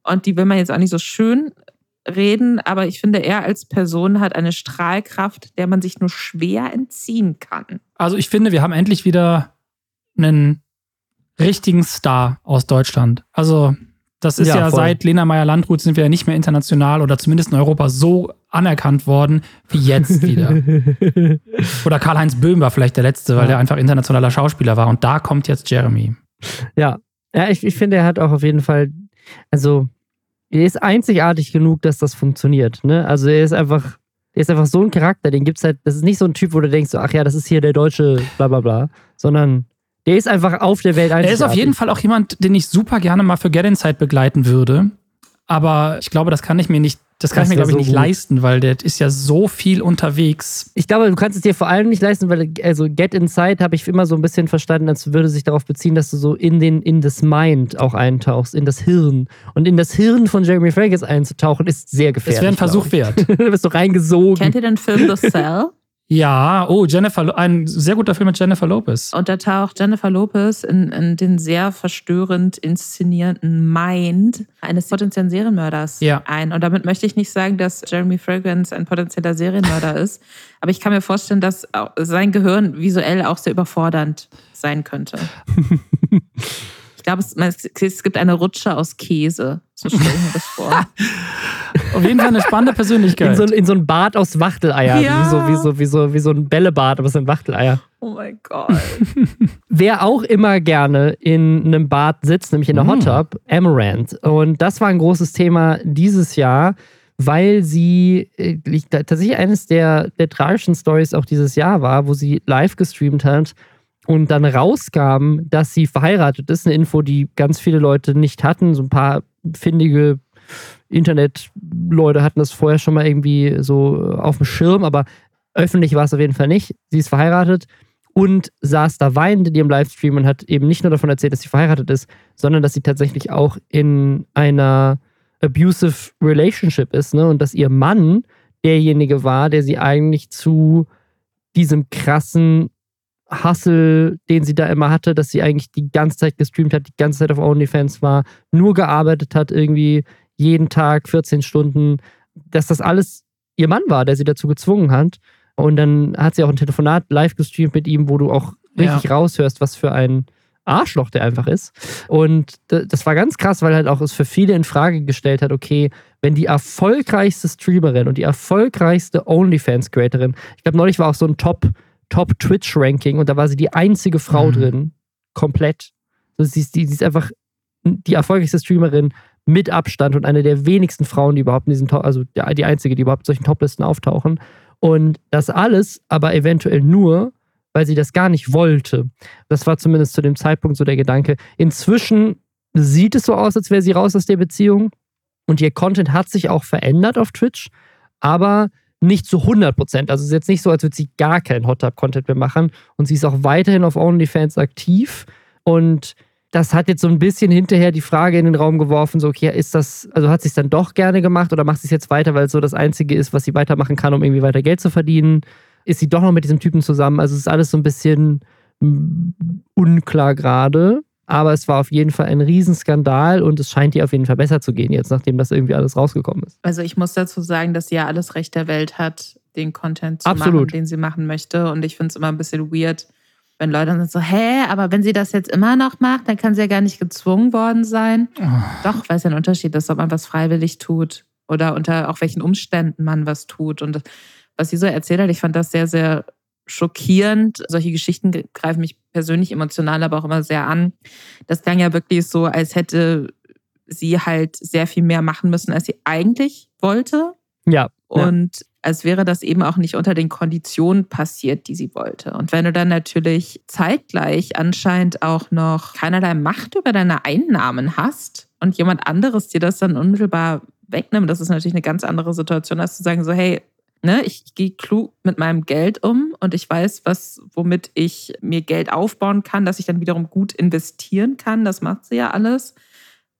und die will man jetzt auch nicht so schön reden, aber ich finde, er als Person hat eine Strahlkraft, der man sich nur schwer entziehen kann. Also ich finde, wir haben endlich wieder einen richtigen Star aus Deutschland. Also das ist ja, ja seit Lena Meyer-Landrut sind wir ja nicht mehr international oder zumindest in Europa so anerkannt worden wie jetzt wieder. oder Karl-Heinz Böhm war vielleicht der Letzte, weil ja. der einfach internationaler Schauspieler war. Und da kommt jetzt Jeremy. Ja, ja ich, ich finde, er hat auch auf jeden Fall, also er ist einzigartig genug, dass das funktioniert. Ne? Also er ist einfach, er ist einfach so ein Charakter, den gibt es halt, das ist nicht so ein Typ, wo du denkst, ach ja, das ist hier der deutsche bla bla bla, sondern der ist einfach auf der Welt einzigartig. Er ist auf jeden Fall auch jemand, den ich super gerne mal für Get Inside begleiten würde. Aber ich glaube, das kann ich mir nicht das kann das ich mir, glaube ich, so nicht gut. leisten, weil der ist ja so viel unterwegs. Ich glaube, du kannst es dir vor allem nicht leisten, weil, also Get Inside habe ich immer so ein bisschen verstanden, als würde sich darauf beziehen, dass du so in den, in das Mind auch eintauchst, in das Hirn. Und in das Hirn von Jeremy Fragrance einzutauchen, ist sehr gefährlich. Das wäre ein Versuch wert. du bist so reingesogen. Kennt ihr den Film The Cell? Ja, oh, Jennifer, ein sehr guter Film mit Jennifer Lopez. Und da taucht Jennifer Lopez in, in den sehr verstörend inszenierten Mind eines potenziellen Serienmörders ja. ein. Und damit möchte ich nicht sagen, dass Jeremy Fragrance ein potenzieller Serienmörder ist. Aber ich kann mir vorstellen, dass sein Gehirn visuell auch sehr überfordernd sein könnte. glaube, es, es, gibt eine Rutsche aus Käse. So stelle ich mir das vor. Auf jeden Fall eine spannende Persönlichkeit. In so, in so ein Bad aus Wachteleier. Ja. Wie, so, wie, so, wie, so, wie so ein Bällebad, aber es sind Wachteleier. Oh mein Gott. Wer auch immer gerne in einem Bad sitzt, nämlich in der Hot mm. Tub, Amaranth. Und das war ein großes Thema dieses Jahr weil sie äh, tatsächlich eines der, der tragischen Stories auch dieses Jahr war, wo sie live gestreamt hat und dann rauskam, dass sie verheiratet ist, eine Info, die ganz viele Leute nicht hatten. So ein paar findige Internetleute hatten das vorher schon mal irgendwie so auf dem Schirm, aber öffentlich war es auf jeden Fall nicht. Sie ist verheiratet und saß da weinend in ihrem Livestream und hat eben nicht nur davon erzählt, dass sie verheiratet ist, sondern dass sie tatsächlich auch in einer abusive Relationship ist ne? und dass ihr Mann derjenige war, der sie eigentlich zu diesem krassen Hustle, den sie da immer hatte, dass sie eigentlich die ganze Zeit gestreamt hat, die ganze Zeit auf OnlyFans war, nur gearbeitet hat, irgendwie jeden Tag 14 Stunden, dass das alles ihr Mann war, der sie dazu gezwungen hat. Und dann hat sie auch ein Telefonat live gestreamt mit ihm, wo du auch richtig ja. raushörst, was für ein Arschloch der einfach ist. Und das war ganz krass, weil halt auch es für viele in Frage gestellt hat, okay, wenn die erfolgreichste Streamerin und die erfolgreichste OnlyFans-Creatorin, ich glaube, neulich war auch so ein Top- Top-Twitch-Ranking und da war sie die einzige Frau mhm. drin. Komplett. Also sie, ist, die, sie ist einfach die erfolgreichste Streamerin mit Abstand und eine der wenigsten Frauen, die überhaupt in diesen Top, also die einzige, die überhaupt in solchen Toplisten auftauchen. Und das alles aber eventuell nur, weil sie das gar nicht wollte. Das war zumindest zu dem Zeitpunkt so der Gedanke. Inzwischen sieht es so aus, als wäre sie raus aus der Beziehung und ihr Content hat sich auch verändert auf Twitch, aber nicht zu 100 Prozent. Also es ist jetzt nicht so, als würde sie gar keinen Hot Tub Content mehr machen. Und sie ist auch weiterhin auf OnlyFans aktiv. Und das hat jetzt so ein bisschen hinterher die Frage in den Raum geworfen, so, okay, ist das, also hat sie es dann doch gerne gemacht oder macht sie es jetzt weiter, weil es so das Einzige ist, was sie weitermachen kann, um irgendwie weiter Geld zu verdienen? Ist sie doch noch mit diesem Typen zusammen? Also es ist alles so ein bisschen unklar gerade. Aber es war auf jeden Fall ein Riesenskandal und es scheint ihr auf jeden Fall besser zu gehen, jetzt nachdem das irgendwie alles rausgekommen ist. Also ich muss dazu sagen, dass sie ja alles Recht der Welt hat, den Content zu Absolut. machen, den sie machen möchte. Und ich finde es immer ein bisschen weird, wenn Leute dann so, hä, aber wenn sie das jetzt immer noch macht, dann kann sie ja gar nicht gezwungen worden sein. Oh. Doch, weil es ja ein Unterschied ist, ob man was freiwillig tut oder unter auch welchen Umständen man was tut. Und was sie so erzählt hat, ich fand das sehr, sehr schockierend. Solche Geschichten greifen mich persönlich emotional aber auch immer sehr an. Das klang ja wirklich so, als hätte sie halt sehr viel mehr machen müssen, als sie eigentlich wollte. Ja. Und ja. als wäre das eben auch nicht unter den Konditionen passiert, die sie wollte. Und wenn du dann natürlich zeitgleich anscheinend auch noch keinerlei Macht über deine Einnahmen hast und jemand anderes dir das dann unmittelbar wegnimmt, das ist natürlich eine ganz andere Situation, als zu sagen, so, hey, Ne, ich, gehe klug mit meinem Geld um und ich weiß, was, womit ich mir Geld aufbauen kann, dass ich dann wiederum gut investieren kann. Das macht sie ja alles.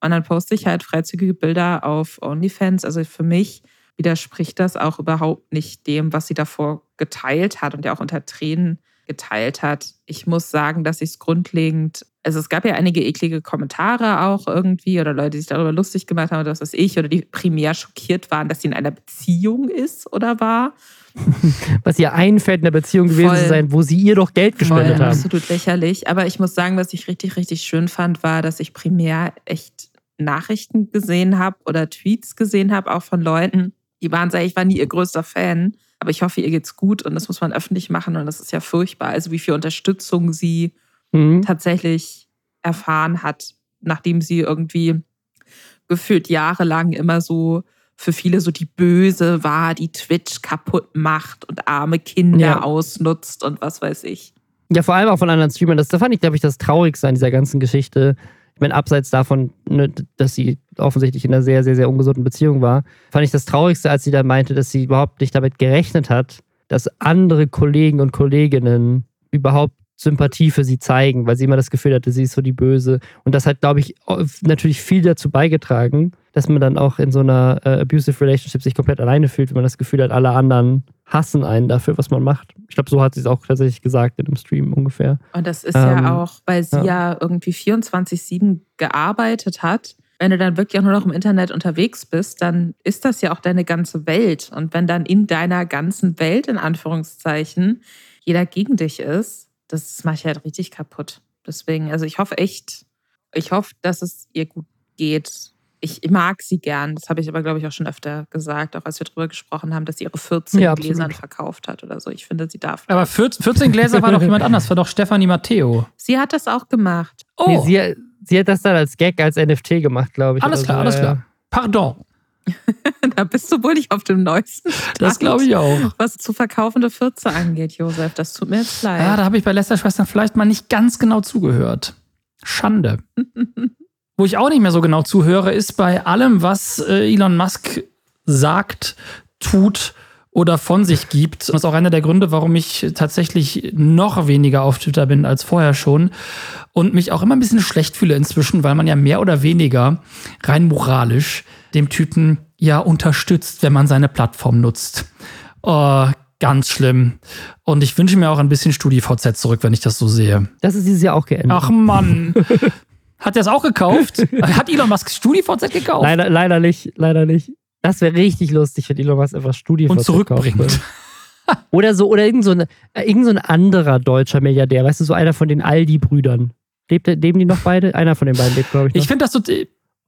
Und dann poste ich halt freizügige Bilder auf OnlyFans. Also für mich widerspricht das auch überhaupt nicht dem, was sie davor geteilt hat und ja auch unter Tränen geteilt hat. Ich muss sagen, dass ich es grundlegend also es gab ja einige eklige Kommentare auch irgendwie oder Leute, die sich darüber lustig gemacht haben, dass das ich oder die primär schockiert waren, dass sie in einer Beziehung ist oder war. Was ihr einfällt, in der Beziehung gewesen Voll. zu sein, wo sie ihr doch Geld gespendet Voll, haben. Absolut lächerlich. Aber ich muss sagen, was ich richtig, richtig schön fand, war, dass ich primär echt Nachrichten gesehen habe oder Tweets gesehen habe, auch von Leuten, die waren, ich war nie ihr größter Fan, aber ich hoffe, ihr geht's gut und das muss man öffentlich machen und das ist ja furchtbar. Also wie viel Unterstützung sie Mhm. tatsächlich erfahren hat, nachdem sie irgendwie gefühlt jahrelang immer so für viele so die Böse war, die Twitch kaputt macht und arme Kinder Ja. ausnutzt und was weiß ich. Ja, vor allem auch von anderen Streamern. Das, das fand ich, glaube ich, das Traurigste an dieser ganzen Geschichte. Ich meine, abseits davon, ne, dass sie offensichtlich in einer sehr, sehr, sehr ungesunden Beziehung war, fand ich das Traurigste, als sie dann meinte, dass sie überhaupt nicht damit gerechnet hat, dass andere Kollegen und Kolleginnen überhaupt Sympathie für sie zeigen, weil sie immer das Gefühl hatte, sie ist so die Böse. Und das hat, glaube ich, natürlich viel dazu beigetragen, dass man dann auch in so einer äh, abusive Relationship sich komplett alleine fühlt, wenn man das Gefühl hat, alle anderen hassen einen dafür, was man macht. Ich glaube, so hat sie es auch tatsächlich gesagt in dem Stream ungefähr. Und das ist Ähm, ja auch, weil sie ja. ja, irgendwie 24-7 gearbeitet hat. Wenn du dann wirklich auch nur noch im Internet unterwegs bist, dann ist das ja auch deine ganze Welt. Und wenn dann in deiner ganzen Welt, in Anführungszeichen, jeder gegen dich ist, das macht halt richtig kaputt. Deswegen, also ich hoffe echt, ich hoffe, dass es ihr gut geht. Ich mag sie gern. Das habe ich aber, glaube ich, auch schon öfter gesagt, auch als wir darüber gesprochen haben, dass sie ihre 14 Ja. Gläsern verkauft hat oder so. Ich finde, sie darf. Aber 14 14 Gläser war doch jemand anders, war doch Stefanie Matteo. Sie hat das auch gemacht. Nee, Oh, sie, sie hat das dann als Gag, als NFT gemacht, glaube ich. alles klar, so. alles klar. Pardon, Da bist du wohl nicht auf dem neuesten Stand, das glaube ich auch. was zu verkaufende Fürze angeht, Josef. Das tut mir jetzt leid. Ja, da habe ich bei Lester-Schwestern vielleicht mal nicht ganz genau zugehört. Schande. Wo ich auch nicht mehr so genau zuhöre, ist bei allem, was äh, Elon Musk sagt, tut oder von sich gibt. Das ist auch einer der Gründe, warum ich tatsächlich noch weniger auf Twitter bin als vorher schon und mich auch immer ein bisschen schlecht fühle inzwischen, weil man ja mehr oder weniger rein moralisch dem Typen ja unterstützt, wenn man seine Plattform nutzt. Oh, ganz schlimm. Und ich wünsche mir auch ein bisschen StudiVZ zurück, wenn ich das so sehe. Das ist dieses Jahr auch geändert. Ach Mann. Hat er es auch gekauft? Hat Elon Musk StudiVZ gekauft? Leider, leider nicht, leider nicht. Das wäre richtig lustig, wenn Elon Musk einfach Studie Und zurückbringt. Oder so, oder irgend so, ein, äh, irgend so ein anderer deutscher Milliardär, weißt du, so einer von den Aldi-Brüdern. Lebt, leben die noch beide? Einer von den beiden lebt, glaube ich. Noch. Ich finde das so.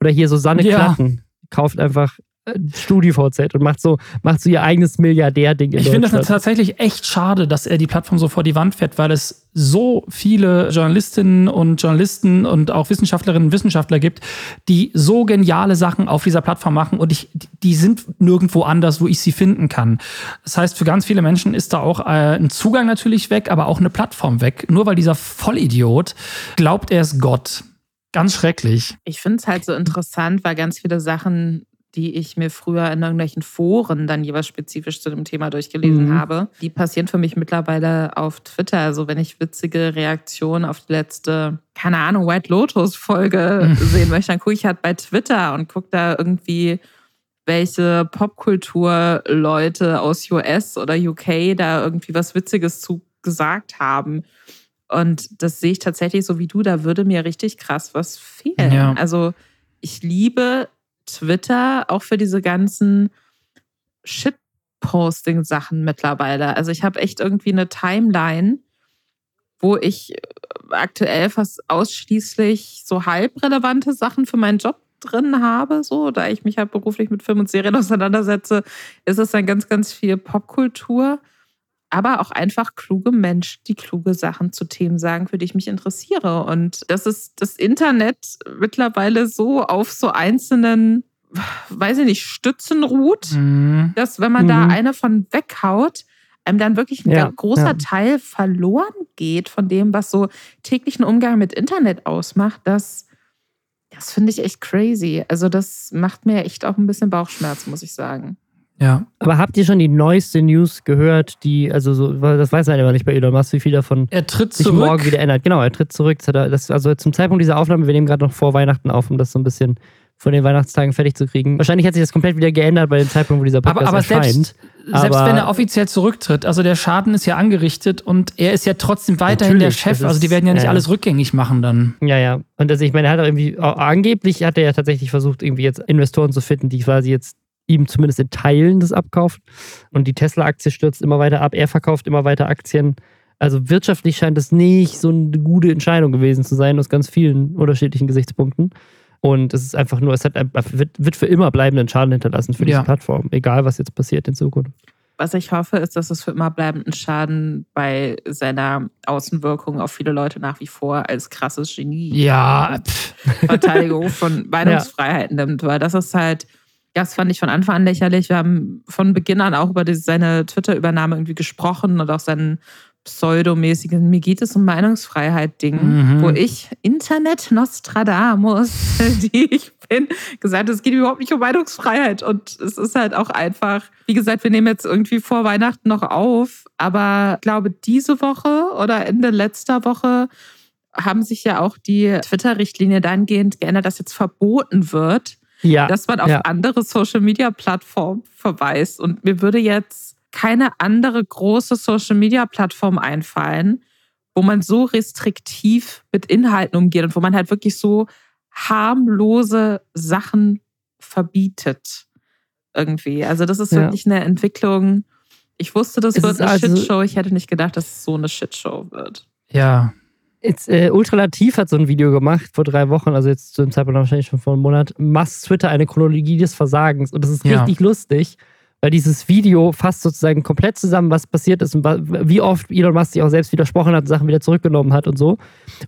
oder hier so Sanne Ja. Klatten. Kauft einfach äh, StudiVZ und macht so, macht so ihr eigenes Milliardär-Ding in Ich finde das tatsächlich echt schade, dass er die Plattform so vor die Wand fährt, weil es so viele Journalistinnen und Journalisten und auch Wissenschaftlerinnen und Wissenschaftler gibt, die so geniale Sachen auf dieser Plattform machen und ich, die sind nirgendwo anders, wo ich sie finden kann. Das heißt, für ganz viele Menschen ist da auch äh, ein Zugang natürlich weg, aber auch eine Plattform weg. Nur weil dieser Vollidiot glaubt, er ist Gott. Ganz schrecklich. Ich finde es halt so interessant, weil ganz viele Sachen, die ich mir früher in irgendwelchen Foren dann jeweils spezifisch zu dem Thema durchgelesen Mhm. habe, die passieren für mich mittlerweile auf Twitter. Also wenn ich witzige Reaktionen auf die letzte, keine Ahnung, White Lotus-Folge sehen möchte, dann gucke ich halt bei Twitter und gucke da irgendwie, welche Popkultur-Leute aus US oder UK da irgendwie was Witziges zu gesagt haben. Und das sehe ich tatsächlich so wie du, da würde mir richtig krass was fehlen. Ja. Also ich liebe Twitter auch für diese ganzen Shitposting-Sachen mittlerweile. Also ich habe echt irgendwie eine Timeline, wo ich äh, aktuell fast ausschließlich so halbrelevante Sachen für meinen Job drin habe, so, da ich mich halt beruflich mit Film und Serien auseinandersetze, ist es dann ganz, ganz viel Popkultur aber auch einfach kluge Menschen, die kluge Sachen zu Themen sagen, für die ich mich interessiere. Und das ist das Internet mittlerweile so auf so einzelnen, weiß ich nicht, Stützen ruht, Mhm. dass wenn man da Mhm. eine von weghaut, einem dann wirklich ein Ja, großer ja. Teil verloren geht von dem, was so täglichen Umgang mit Internet ausmacht. Das, das finde ich echt crazy. Also das macht mir echt auch ein bisschen Bauchschmerz, muss ich sagen. Ja. Aber habt ihr schon die neueste News gehört, die, also so, das weiß man immer nicht bei Elon Musk, wie viel davon Er tritt sich zurück. morgen wieder ändert. Genau, er tritt zurück. Das er- also zum Zeitpunkt dieser Aufnahme, wir nehmen gerade noch vor Weihnachten auf, um das so ein bisschen von den Weihnachtstagen fertig zu kriegen. Wahrscheinlich hat sich das komplett wieder geändert bei dem Zeitpunkt, wo dieser Podcast aber, aber erscheint. Selbst, selbst Aber- wenn er offiziell zurücktritt, also der Schaden ist ja angerichtet und er ist ja trotzdem weiterhin der Chef. das Also die ist- werden ja nicht ja. alles rückgängig machen dann. Ja, ja. Und also ich meine, er hat auch irgendwie, auch angeblich hat er ja tatsächlich versucht, irgendwie jetzt Investoren zu finden, die quasi jetzt ihm zumindest in Teilen das abkaufen. Und die Tesla-Aktie stürzt immer weiter ab, er verkauft immer weiter Aktien. Also wirtschaftlich scheint es nicht so eine gute Entscheidung gewesen zu sein, aus ganz vielen unterschiedlichen Gesichtspunkten. Und es ist einfach nur, es hat wird, wird für immer bleibenden Schaden hinterlassen für diese Ja. Plattform, egal was jetzt passiert in Zukunft. Was ich hoffe, ist, dass es für immer bleibenden Schaden bei seiner Außenwirkung auf viele Leute nach wie vor als krasses Genie Ja, Verteidigung von Meinungsfreiheit nimmt, weil das ist halt, das fand ich von Anfang an lächerlich. Wir haben von Beginn an auch über die, seine Twitter-Übernahme irgendwie gesprochen und auch seinen pseudomäßigen Mir geht es um Meinungsfreiheit-Ding, Mhm. wo ich Internet Nostradamus, die ich bin, gesagt es geht überhaupt nicht um Meinungsfreiheit. Und es ist halt auch einfach, wie gesagt, wir nehmen jetzt irgendwie vor Weihnachten noch auf, aber ich glaube, diese Woche oder Ende letzter Woche haben sich ja auch die Twitter-Richtlinie dahingehend geändert, dass jetzt verboten wird, Ja, dass man auf ja. andere Social-Media-Plattformen verweist. Und mir würde jetzt keine andere große Social-Media-Plattform einfallen, wo man so restriktiv mit Inhalten umgeht und wo man halt wirklich so harmlose Sachen verbietet. Irgendwie. Also, das ist Ja. wirklich eine Entwicklung. Ich wusste, das Es wird eine also- Shitshow. Ich hätte nicht gedacht, dass es so eine Shitshow wird. ja. Jetzt, äh, Ultralativ hat so ein Video gemacht vor drei Wochen, also jetzt zu dem Zeitpunkt wahrscheinlich schon vor einem Monat. Mast Twitter eine Chronologie des Versagens. Und das ist Ja. richtig lustig, weil dieses Video fasst sozusagen komplett zusammen, was passiert ist und wie oft Elon Musk sich auch selbst widersprochen hat, Sachen wieder zurückgenommen hat und so.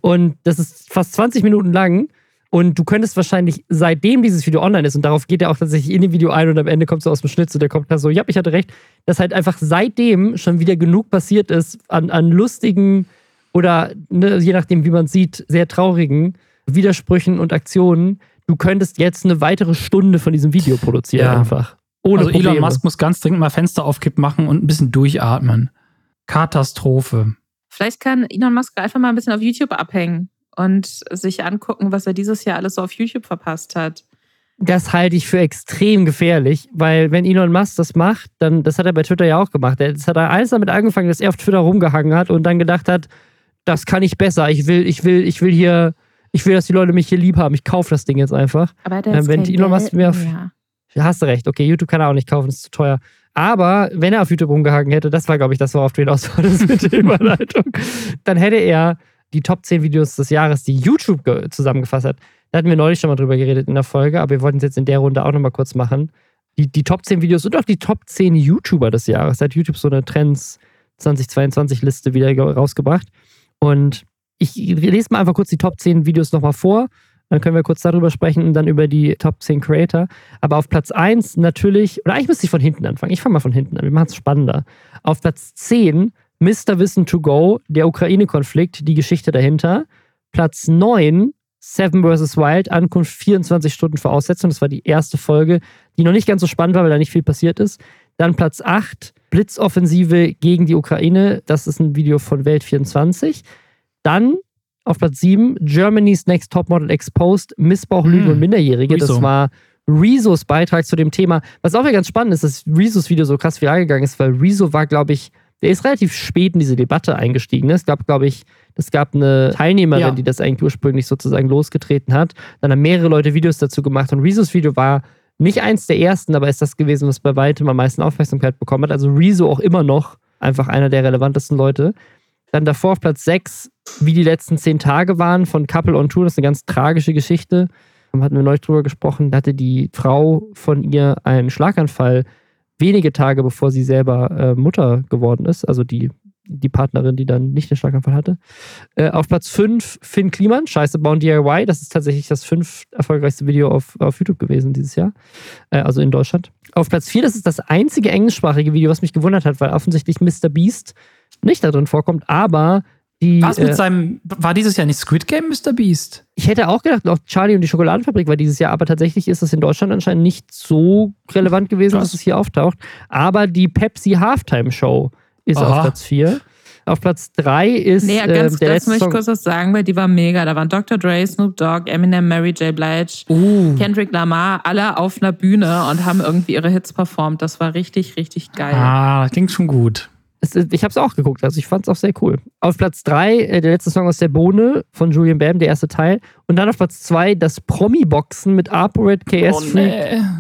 Und das ist fast 20 Minuten lang. Und du könntest wahrscheinlich, seitdem dieses Video online ist, und darauf geht er auch tatsächlich in dem Video ein und am Ende kommt so aus dem Schnitt, so der kommt da so, ja, ich hatte recht, dass halt einfach seitdem schon wieder genug passiert ist an, an lustigen oder ne, je nachdem, wie man sieht, sehr traurigen Widersprüchen und Aktionen. Du könntest jetzt eine weitere Stunde von diesem Video produzieren, Ja. einfach. Ohne also Probleme. Elon Musk muss ganz dringend mal Fenster aufkipp machen und ein bisschen durchatmen. Katastrophe. Vielleicht kann Elon Musk einfach mal ein bisschen auf YouTube abhängen und sich angucken, was er dieses Jahr alles so auf YouTube verpasst hat. Das halte ich für extrem gefährlich, weil wenn Elon Musk das macht, dann, das hat er bei Twitter ja auch gemacht. Er- Das hat er alles damit angefangen, dass er auf Twitter rumgehangen hat und dann gedacht hat, das kann ich besser. Ich will, ich will, ich will hier, ich will, dass die Leute mich hier lieb haben. Ich kaufe das Ding jetzt einfach. Aber er ja Ähm, wenn Elon Musk mir auf- mehr. Hast du recht, okay, YouTube kann er auch nicht kaufen, das ist zu teuer. Aber wenn er auf YouTube rumgehangen hätte, das war, glaube ich, das, worauf du hinaus wolltest mit der Überleitung, dann hätte er die Top 10 Videos des Jahres, die YouTube ge- zusammengefasst hat. Da hatten wir neulich schon mal drüber geredet in der Folge, aber wir wollten es jetzt in der Runde auch nochmal kurz machen. Die, die Top 10 Videos und auch die Top 10 YouTuber des Jahres. Da hat YouTube so eine Trends 2022-Liste wieder ge- rausgebracht. Und ich lese mal einfach kurz die Top 10 Videos nochmal vor. Dann können wir kurz darüber sprechen und dann über die Top 10 Creator. Aber auf Platz 1 natürlich, oder eigentlich müsste ich von hinten anfangen. Ich fange mal von hinten an, wir machen es spannender. Auf Platz 10 Mr. Wissen to Go, der Ukraine-Konflikt, die Geschichte dahinter. Platz 9 Seven vs. Wild, Ankunft 24 Stunden Voraussetzung. Das war die erste Folge, die noch nicht ganz so spannend war, weil da nicht viel passiert ist. Dann Platz 8, Blitzoffensive gegen die Ukraine. Das ist ein Video von Welt24. Dann auf Platz 7, Germany's Next Topmodel Exposed, Missbrauch, Lügen Hm, und Minderjährige. Das war Rezos Beitrag zu dem Thema. Was auch wieder ganz spannend ist, dass Rezos Video so krass viral gegangen ist, weil Rezo war, glaube ich, der ist relativ spät in diese Debatte eingestiegen. ne? Es gab, glaube ich, es gab eine Teilnehmerin, Ja. die das eigentlich ursprünglich sozusagen losgetreten hat. Dann haben mehrere Leute Videos dazu gemacht und Rezos Video war nicht eins der ersten, aber ist das gewesen, was bei weitem am meisten Aufmerksamkeit bekommen hat. Also Rezo auch immer noch einfach einer der relevantesten Leute. Dann davor auf Platz 6, wie die letzten zehn Tage waren von Couple on Tour. Das ist eine ganz tragische Geschichte. Da hatten wir neulich drüber gesprochen. Da hatte die Frau von ihr einen Schlaganfall wenige Tage bevor sie selber äh, Mutter geworden ist. Also die, die Partnerin, die dann nicht den Schlaganfall hatte. Äh, auf Platz 5 Finn Kliman, Scheiße bauen DIY. Das ist tatsächlich das fünf erfolgreichste Video auf, auf YouTube gewesen dieses Jahr. Äh, also in Deutschland. Auf Platz 4, das ist das einzige englischsprachige Video, was mich gewundert hat, weil offensichtlich Mr. Beast nicht da drin vorkommt, aber die. Was äh, mit seinem, war dieses Jahr nicht Squid Game, Mr. Beast? ich hätte auch gedacht, auch Charlie und die Schokoladenfabrik war dieses Jahr, aber tatsächlich ist das in Deutschland anscheinend nicht so relevant gewesen, Krass. dass es hier auftaucht. Aber die Pepsi Halftime Show ist Aha. auf Platz 4. Auf Platz 3 ist Nee, äh, ganz der kurz letzte möchte ich Song. kurz was sagen, weil die war mega. Da waren Dr. Dre, Snoop Dogg, Eminem, Mary J. Blige, Uh. Kendrick Lamar, alle auf einer Bühne und haben irgendwie ihre Hits performt. Das war richtig, richtig geil. Ah, das klingt schon gut. Es- Ich habe es auch geguckt, also ich fand es auch sehr cool. Auf Platz 3 äh, der letzte Song aus der Bohne von Julian Bam, der erste Teil. Und dann auf Platz 2 das Promi-Boxen mit ApoRed, KS Oh, Freak,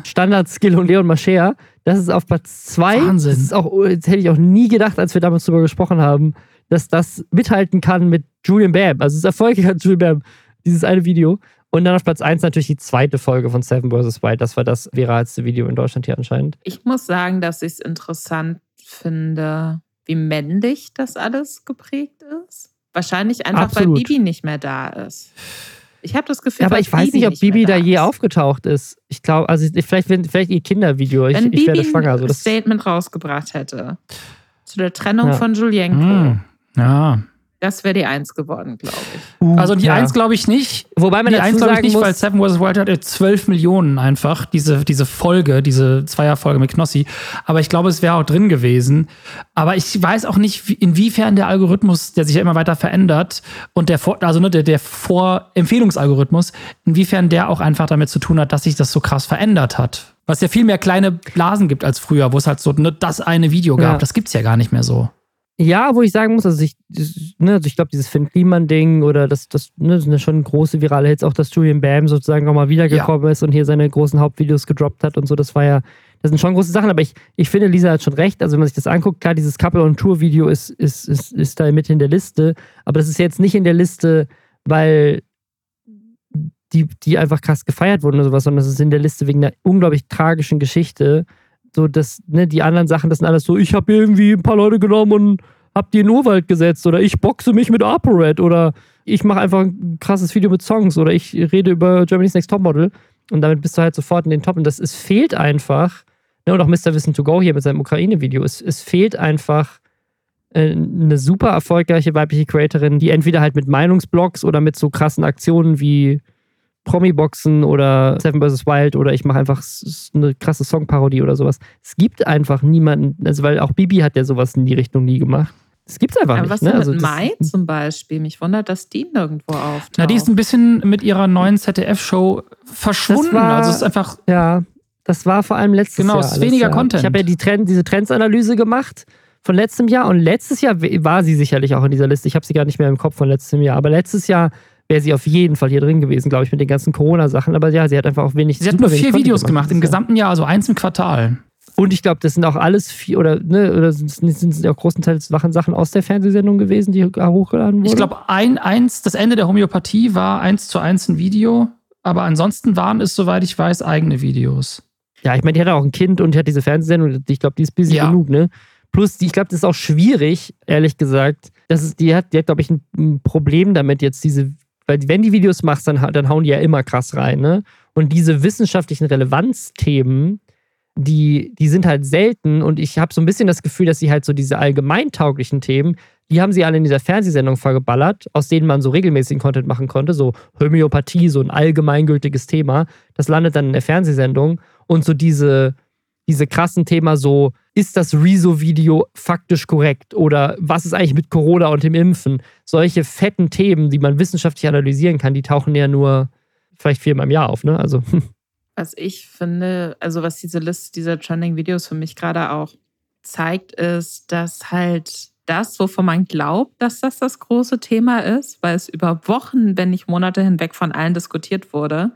Standard Skill und Leon Mascher. Das ist auf Platz 2. Wahnsinn. Das, ist auch, das hätte ich auch nie gedacht, als wir damals drüber gesprochen haben, dass das mithalten kann mit Julian Bam. Also es ist erfolgreich hat Julian Bam, dieses eine Video. Und dann auf Platz 1 natürlich die zweite Folge von Seven vs. Wild. Das war das viralste Video in Deutschland hier anscheinend. Ich muss sagen, dass ich es interessant finde, wie männlich das alles geprägt ist. Wahrscheinlich einfach, Absolut. weil Bibi nicht mehr da ist. Ich habe das Gefühl, Ja, aber ich weiß nicht, ob mehr Bibi da je ist. aufgetaucht ist. Ich glaube, also vielleicht, wenn- vielleicht ihr Kindervideo. Ich, Wenn ich werde schwanger. ein Also das, Statement rausgebracht hätte zu der Trennung Ja. von Julienko, Hm. Ja. Das wäre die Eins geworden, glaube ich. Also die ja. Eins glaube ich nicht. Wobei man Die dazu Eins glaube ich nicht, muss, weil Seven vs. Wild hat ja 12 Millionen einfach, diese, diese Folge, diese Zweierfolge mit Knossi. Aber ich glaube, es wäre auch drin gewesen. Aber ich weiß auch nicht, wie- inwiefern der Algorithmus, der sich ja immer weiter verändert und der, Vor also ne, der, der Vorempfehlungsalgorithmus, inwiefern der auch einfach damit zu tun hat, dass sich das so krass verändert hat. Was ja viel mehr kleine Blasen gibt als früher, wo es halt so ne, das eine Video gab. Ja. Das gibt's ja gar nicht mehr so. Ja, wo ich sagen muss, also ich, das- ne, also ich glaube, dieses Finn Kliman-Ding oder das, das, ne, das sind ja schon große virale Hits, auch dass Julian Bam sozusagen nochmal wiedergekommen ist und hier seine großen Hauptvideos gedroppt hat und so, das war ja, das sind schon große Sachen, aber ich, ich finde, Lisa hat schon recht, also wenn man sich das anguckt, klar, dieses Couple on Tour Video ist, ist, ist, ist da mit in der Liste, aber das ist jetzt nicht in der Liste, weil die, die einfach krass gefeiert wurden oder sowas, sondern es ist in der Liste wegen einer unglaublich tragischen Geschichte. So, dass, ne, die anderen Sachen, das sind alles so, ich habe irgendwie ein paar Leute genommen und hab die in den Urwald gesetzt oder ich boxe mich mit ApoRed oder ich mache einfach ein krasses Video mit Songs oder ich rede über Germany's Next Topmodel und damit bist du halt sofort in den Top und das es fehlt einfach, ne, und auch Mr. Wissen to Go hier mit seinem Ukraine-Video, es, es fehlt einfach äh, eine super erfolgreiche weibliche Creatorin, die entweder halt mit Meinungsblogs oder mit so krassen Aktionen wie Promi-Boxen oder Seven vs. Wild oder ich mache einfach eine krasse Songparodie oder sowas. Es gibt einfach niemanden, also weil auch Bibi hat ja sowas in die Richtung nie gemacht. Es gibt's einfach Aber nicht. was ne? denn also mit das- Mai zum Beispiel? Mich wundert, dass die nirgendwo auftaucht. Na, die ist ein bisschen mit ihrer neuen ZDF-Show verschwunden. Das war- also es ist einfach Ja, das war vor allem letztes Genau, Jahr. es ist weniger ja. Content. Ich habe ja die Trend, diese Trendsanalyse gemacht von letztem Jahr und letztes Jahr war sie sicherlich auch in dieser Liste. Ich habe sie gar nicht mehr im Kopf von letztem Jahr, aber letztes Jahr wäre sie auf jeden Fall hier drin gewesen, glaube ich, mit den ganzen Corona-Sachen. Aber ja, sie hat einfach auch wenig. Sie hat nur vier Videos gemacht im dieses Jahr. gesamten Jahr, also eins im Quartal. Und ich glaube, das sind auch alles vier oder ne, oder sind sind auch großenteils Sachen Sachen aus der Fernsehsendung gewesen, die hochgeladen wurden. Ich glaube, ein, eins, das Ende der Homöopathie war eins zu eins ein Video, aber ansonsten waren es, soweit ich weiß, eigene Videos. Ja, ich meine, die hat auch ein Kind und die hat diese Fernsehsendung. Ich glaube, die ist busy Ja. genug, ne? Plus, ich glaube, das ist auch schwierig, ehrlich gesagt. Das ist, die hat, die hat glaube ich, ein, ein Problem damit, jetzt diese, weil wenn die Videos machst, dann, dann hauen die ja immer krass rein, ne? Und diese wissenschaftlichen Relevanzthemen, die, die sind halt selten und ich habe so ein bisschen das Gefühl, dass sie halt so diese allgemeintauglichen Themen, die haben sie alle in dieser Fernsehsendung vergeballert, aus denen man so regelmäßigen Content machen konnte, so Homöopathie, so ein allgemeingültiges Thema. Das landet dann in der Fernsehsendung und so diese, diese krassen Thema so, ist das Rezo-Video faktisch korrekt? Oder was ist eigentlich mit Corona und dem Impfen? Solche fetten Themen, die man wissenschaftlich analysieren kann, die tauchen ja nur vielleicht viermal im Jahr auf, ne? Also, Was ich finde, also was diese Liste dieser Trending Videos für mich gerade auch zeigt, ist, dass halt das, wovon man glaubt, dass das das große Thema ist, weil es über Wochen, wenn nicht Monate hinweg von allen diskutiert wurde,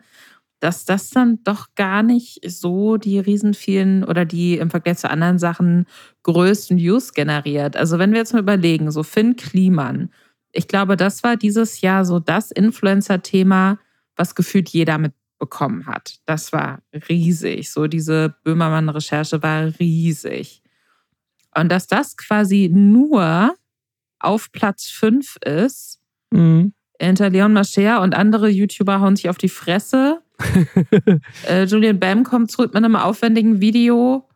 dass das dann doch gar nicht so die riesen vielen oder die im Vergleich zu anderen Sachen größten Views generiert. Also wenn wir jetzt mal überlegen, so Finn Kliman, ich glaube, das war dieses Jahr so das Influencer-Thema, was gefühlt jeder mitbekommen hat. Das war riesig. So diese Böhmermann-Recherche war riesig. Und dass das quasi nur auf Platz 5 ist, mhm. Hinter Leon Mascher und andere YouTuber hauen sich auf die Fresse. äh, Julian Bam kommt zurück mit einem aufwendigen Video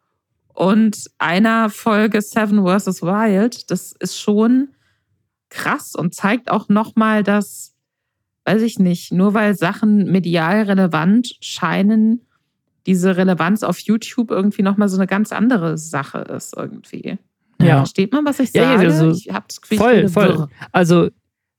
und einer Folge Seven vs. Wild. Das ist schon krass und zeigt auch nochmal, dass, weiß ich nicht, nur weil Sachen medial relevant scheinen, diese Relevanz auf YouTube irgendwie nochmal so eine ganz andere Sache ist irgendwie. Ja. Versteht man, was ich Ja, ja, sage? also ich hab das Gefühl, ich Voll, voll. wirr. Also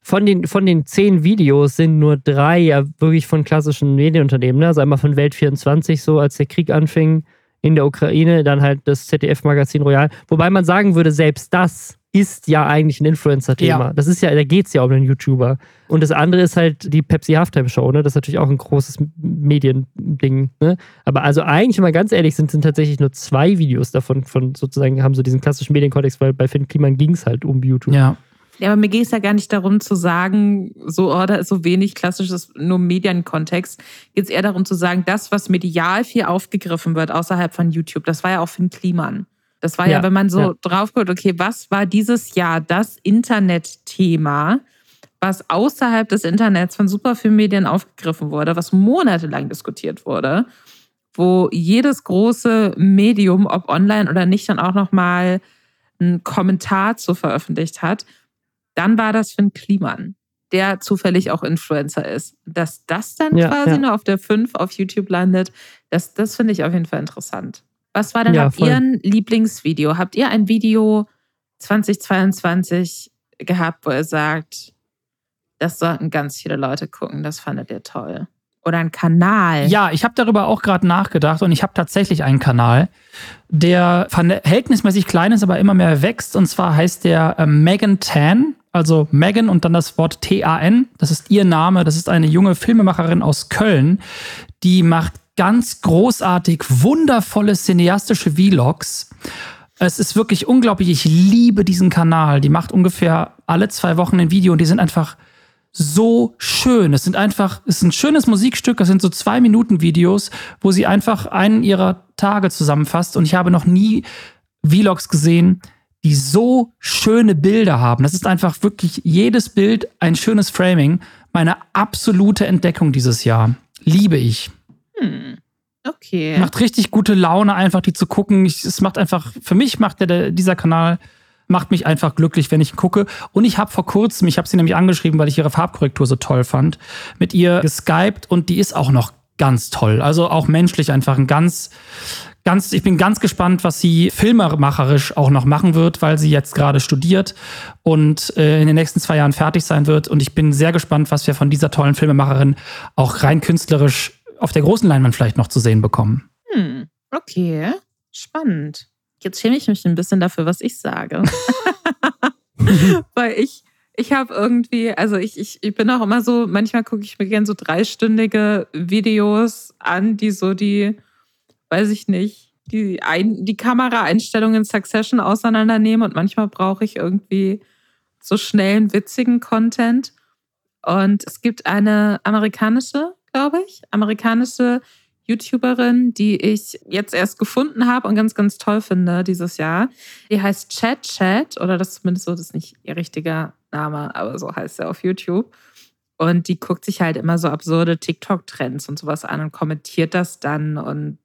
von den, von den zehn Videos sind nur drei ja wirklich von klassischen Medienunternehmen. Ne? Also einmal von Welt24, so als der Krieg anfing in der Ukraine, dann halt das ZDF-Magazin Royal. Wobei man sagen würde, selbst das ist ja eigentlich ein Influencer-Thema. Ja. Das ist ja, da geht es ja um einen YouTuber. Und das andere ist halt die Pepsi Halftime Show, ne? Das ist natürlich auch ein großes Mediending, ne? Aber also eigentlich, wenn wir ganz ehrlich sind, sind tatsächlich nur zwei Videos davon von sozusagen, haben so diesen klassischen Medienkontext, weil bei Finn Kliman ging es halt um YouTube. Ja. Ja, aber mir geht es ja gar nicht darum zu sagen, so, oh, da ist so wenig klassisches, nur Medienkontext. Geht es eher darum zu sagen, das, was medial viel aufgegriffen wird außerhalb von YouTube, das war ja auch Finn Kliman. Das war ja, Ja, wenn man so ja. drauf guckt, okay, was war dieses Jahr das Internetthema, was außerhalb des Internets von super vielen Medien aufgegriffen wurde, was monatelang diskutiert wurde, wo jedes große Medium, ob online oder nicht, dann auch nochmal einen Kommentar zu veröffentlicht hat, dann war das Finn Kliman, der zufällig auch Influencer ist. Dass das dann Ja, quasi ja. nur auf der 5 auf YouTube landet, das, das finde ich auf jeden Fall interessant. Was war denn, Ja, habt voll. ihr ein Lieblingsvideo? Habt ihr ein Video 2022 gehabt, wo ihr sagt, das sollten ganz viele Leute gucken, das fandet ihr toll? Oder ein Kanal? Ja, ich habe darüber auch gerade nachgedacht und ich habe tatsächlich einen Kanal, der verhältnismäßig klein ist, aber immer mehr wächst. Und zwar heißt der äh, Megan Tan, also Megan und dann das Wort T-A-N. Das ist ihr Name. Das ist eine junge Filmemacherin aus Köln, die macht ganz großartig wundervolle cineastische Vlogs. Es ist wirklich unglaublich. Ich liebe diesen Kanal. Die macht ungefähr alle zwei Wochen ein Video und die sind einfach so schön. Es sind einfach, es ist ein schönes Musikstück, das sind so zwei Minuten Videos, wo sie einfach einen ihrer Tage zusammenfasst. Und ich habe noch nie Vlogs gesehen, die so schöne Bilder haben. Das ist einfach wirklich jedes Bild ein schönes Framing. Meine absolute Entdeckung dieses Jahr. Liebe ich. Hm. Okay. Macht richtig gute Laune, einfach die zu gucken. Ich, es macht einfach, für mich macht der, dieser Kanal, macht mich einfach glücklich, wenn ich ihn gucke. Und ich habe vor kurzem, ich habe sie nämlich angeschrieben, weil ich ihre Farbkorrektur so toll fand, mit ihr geskypt und die ist auch noch ganz toll. Also auch menschlich einfach ein ganz, ganz, ich bin ganz gespannt, was sie filmemacherisch auch noch machen wird, weil sie jetzt gerade studiert und äh, in den nächsten zwei Jahren fertig sein wird. Und ich bin sehr gespannt, was wir von dieser tollen Filmemacherin auch rein künstlerisch auf der großen Leinwand vielleicht noch zu sehen bekommen. Hm. Okay. Spannend. Jetzt schäme ich mich ein bisschen dafür, was ich sage. Weil ich, ich habe irgendwie, also ich, ich, ich bin auch immer so, manchmal gucke ich mir gerne so dreistündige Videos an, die so die, weiß ich nicht, die, ein, die Kameraeinstellungen in Succession auseinandernehmen und manchmal brauche ich irgendwie so schnellen, witzigen Content. Und es gibt eine amerikanische, glaube ich, amerikanische YouTuberin, die ich jetzt erst gefunden habe und ganz, ganz toll finde dieses Jahr. Die heißt Chat Chat, oder das ist zumindest so, das ist nicht ihr richtiger Name, aber so heißt sie auf YouTube. Und die guckt sich halt immer so absurde TikTok-Trends und sowas an und kommentiert das dann und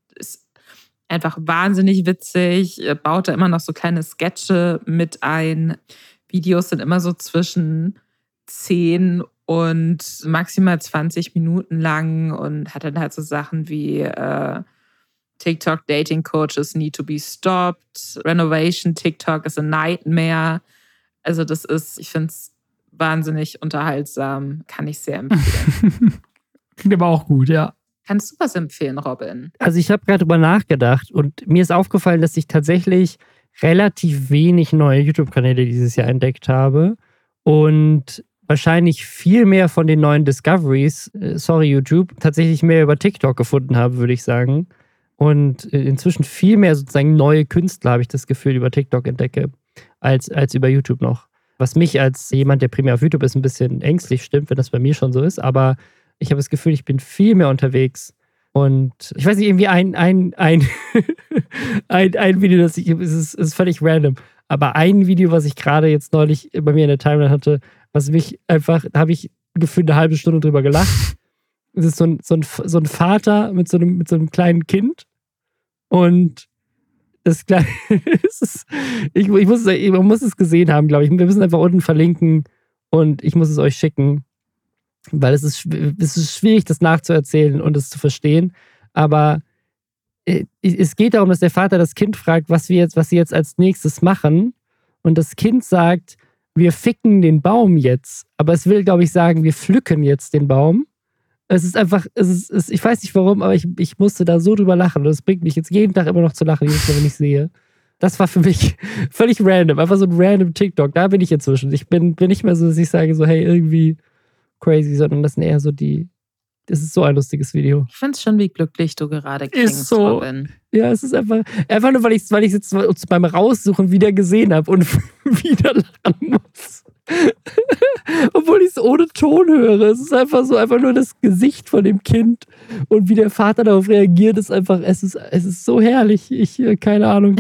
einfach wahnsinnig witzig, baut da immer noch so kleine Sketche mit ein. Videos sind immer so zwischen 10 und maximal 20 Minuten lang und hat dann halt so Sachen wie äh, TikTok Dating Coaches need to be stopped, Renovation TikTok is a nightmare. Also das ist, ich finde es wahnsinnig unterhaltsam, kann ich sehr empfehlen. Klingt aber auch gut, ja. Kannst du was empfehlen, Robin? Also ich habe gerade drüber nachgedacht und mir ist aufgefallen, dass ich tatsächlich relativ wenig neue YouTube-Kanäle dieses Jahr entdeckt habe und wahrscheinlich viel mehr von den neuen Discoveries, äh, sorry YouTube, tatsächlich mehr über TikTok gefunden habe, würde ich sagen. Und äh, inzwischen viel mehr sozusagen neue Künstler, habe ich das Gefühl, über TikTok entdecke, als, als über YouTube noch. Was mich als jemand, der primär auf YouTube ist, ein bisschen ängstlich stimmt, wenn das bei mir schon so ist. Aber ich habe das Gefühl, ich bin viel mehr unterwegs. Und ich weiß nicht, irgendwie ein, ein, ein, ein, ein Video, das ich, es ist, ist völlig random, aber ein Video, was ich gerade jetzt neulich bei mir in der Timeline hatte, was mich einfach, da habe ich gefühlt eine halbe Stunde drüber gelacht. Es ist so ein, so ein, so ein Vater mit so, einem, mit so einem kleinen Kind und das kleine, ist, ich, ich muss, es- man muss es gesehen haben, glaube ich. Wir müssen einfach unten verlinken und ich muss es euch schicken, weil es ist, es ist schwierig, das nachzuerzählen und es zu verstehen. Aber äh, es geht darum, dass der Vater das Kind fragt, was wir jetzt, was sie jetzt als nächstes machen. und das Kind sagt, wir ficken den Baum jetzt. Aber es will, glaube ich, sagen, wir pflücken jetzt den Baum. Es ist einfach, es ist, es, ich weiß nicht warum, aber ich, ich musste da so drüber lachen. Und das bringt mich jetzt jeden Tag immer noch zu lachen, jedes Mal, wenn ich sehe. Das war für mich völlig random, einfach so ein random TikTok. Da bin ich inzwischen. Ich bin, bin nicht mehr so, dass ich sage, so, hey, irgendwie crazy, sondern das sind eher so die. Das ist so ein lustiges Video. Ich finde es schon, wie glücklich du gerade klingst, Ist so. Robin. Ja, es ist einfach, einfach nur, weil ich es weil ich's jetzt beim Raussuchen wieder gesehen habe und wieder lachen muss. Obwohl ich es ohne Ton höre. Es ist einfach so, einfach nur das Gesicht von dem Kind und wie der Vater darauf reagiert, ist einfach, es ist, es ist so herrlich. Ich, äh, keine Ahnung.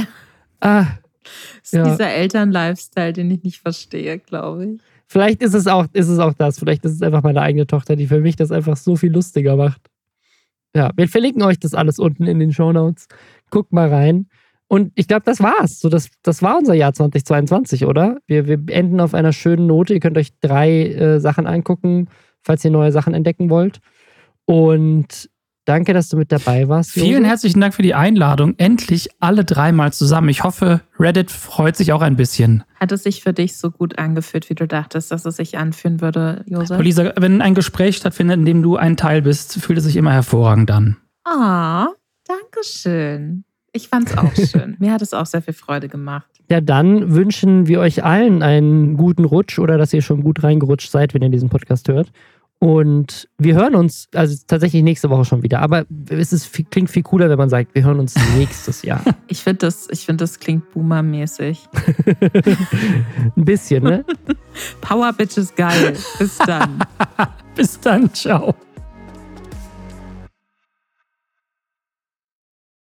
Ah, Das ist Ja. dieser Eltern-Lifestyle, den ich nicht verstehe, glaube ich. Vielleicht ist es auch, ist es auch das. Vielleicht ist es einfach meine eigene Tochter, die für mich das einfach so viel lustiger macht. Ja, wir verlinken euch das alles unten in den Shownotes. Guckt mal rein. Und ich glaube, das war's. So, das, das war unser Jahr 2022, oder? Wir, wir enden auf einer schönen Note. Ihr könnt euch drei äh, Sachen angucken, falls ihr neue Sachen entdecken wollt. Und danke, dass du mit dabei warst. Vielen herzlichen Dank für die Einladung. Endlich alle dreimal zusammen. Ich hoffe, Reddit freut sich auch ein bisschen. Hat es sich für dich so gut angefühlt, wie du dachtest, dass es sich anfühlen würde, Josef? Lisa, wenn ein Gespräch stattfindet, in dem du ein Teil bist, fühlt es sich immer hervorragend an. Ah, danke schön. Ich fand es auch schön. Mir hat es auch sehr viel Freude gemacht. Ja, dann wünschen wir euch allen einen guten Rutsch oder dass ihr schon gut reingerutscht seid, wenn ihr diesen Podcast hört. Und wir hören uns, also tatsächlich nächste Woche schon wieder. Aber es ist, klingt viel cooler, wenn man sagt, wir hören uns nächstes Jahr. Ich finde, das, ich find, das klingt boomermäßig. Ein bisschen, ne? Power Bitches geil. Bis dann. Bis dann, ciao.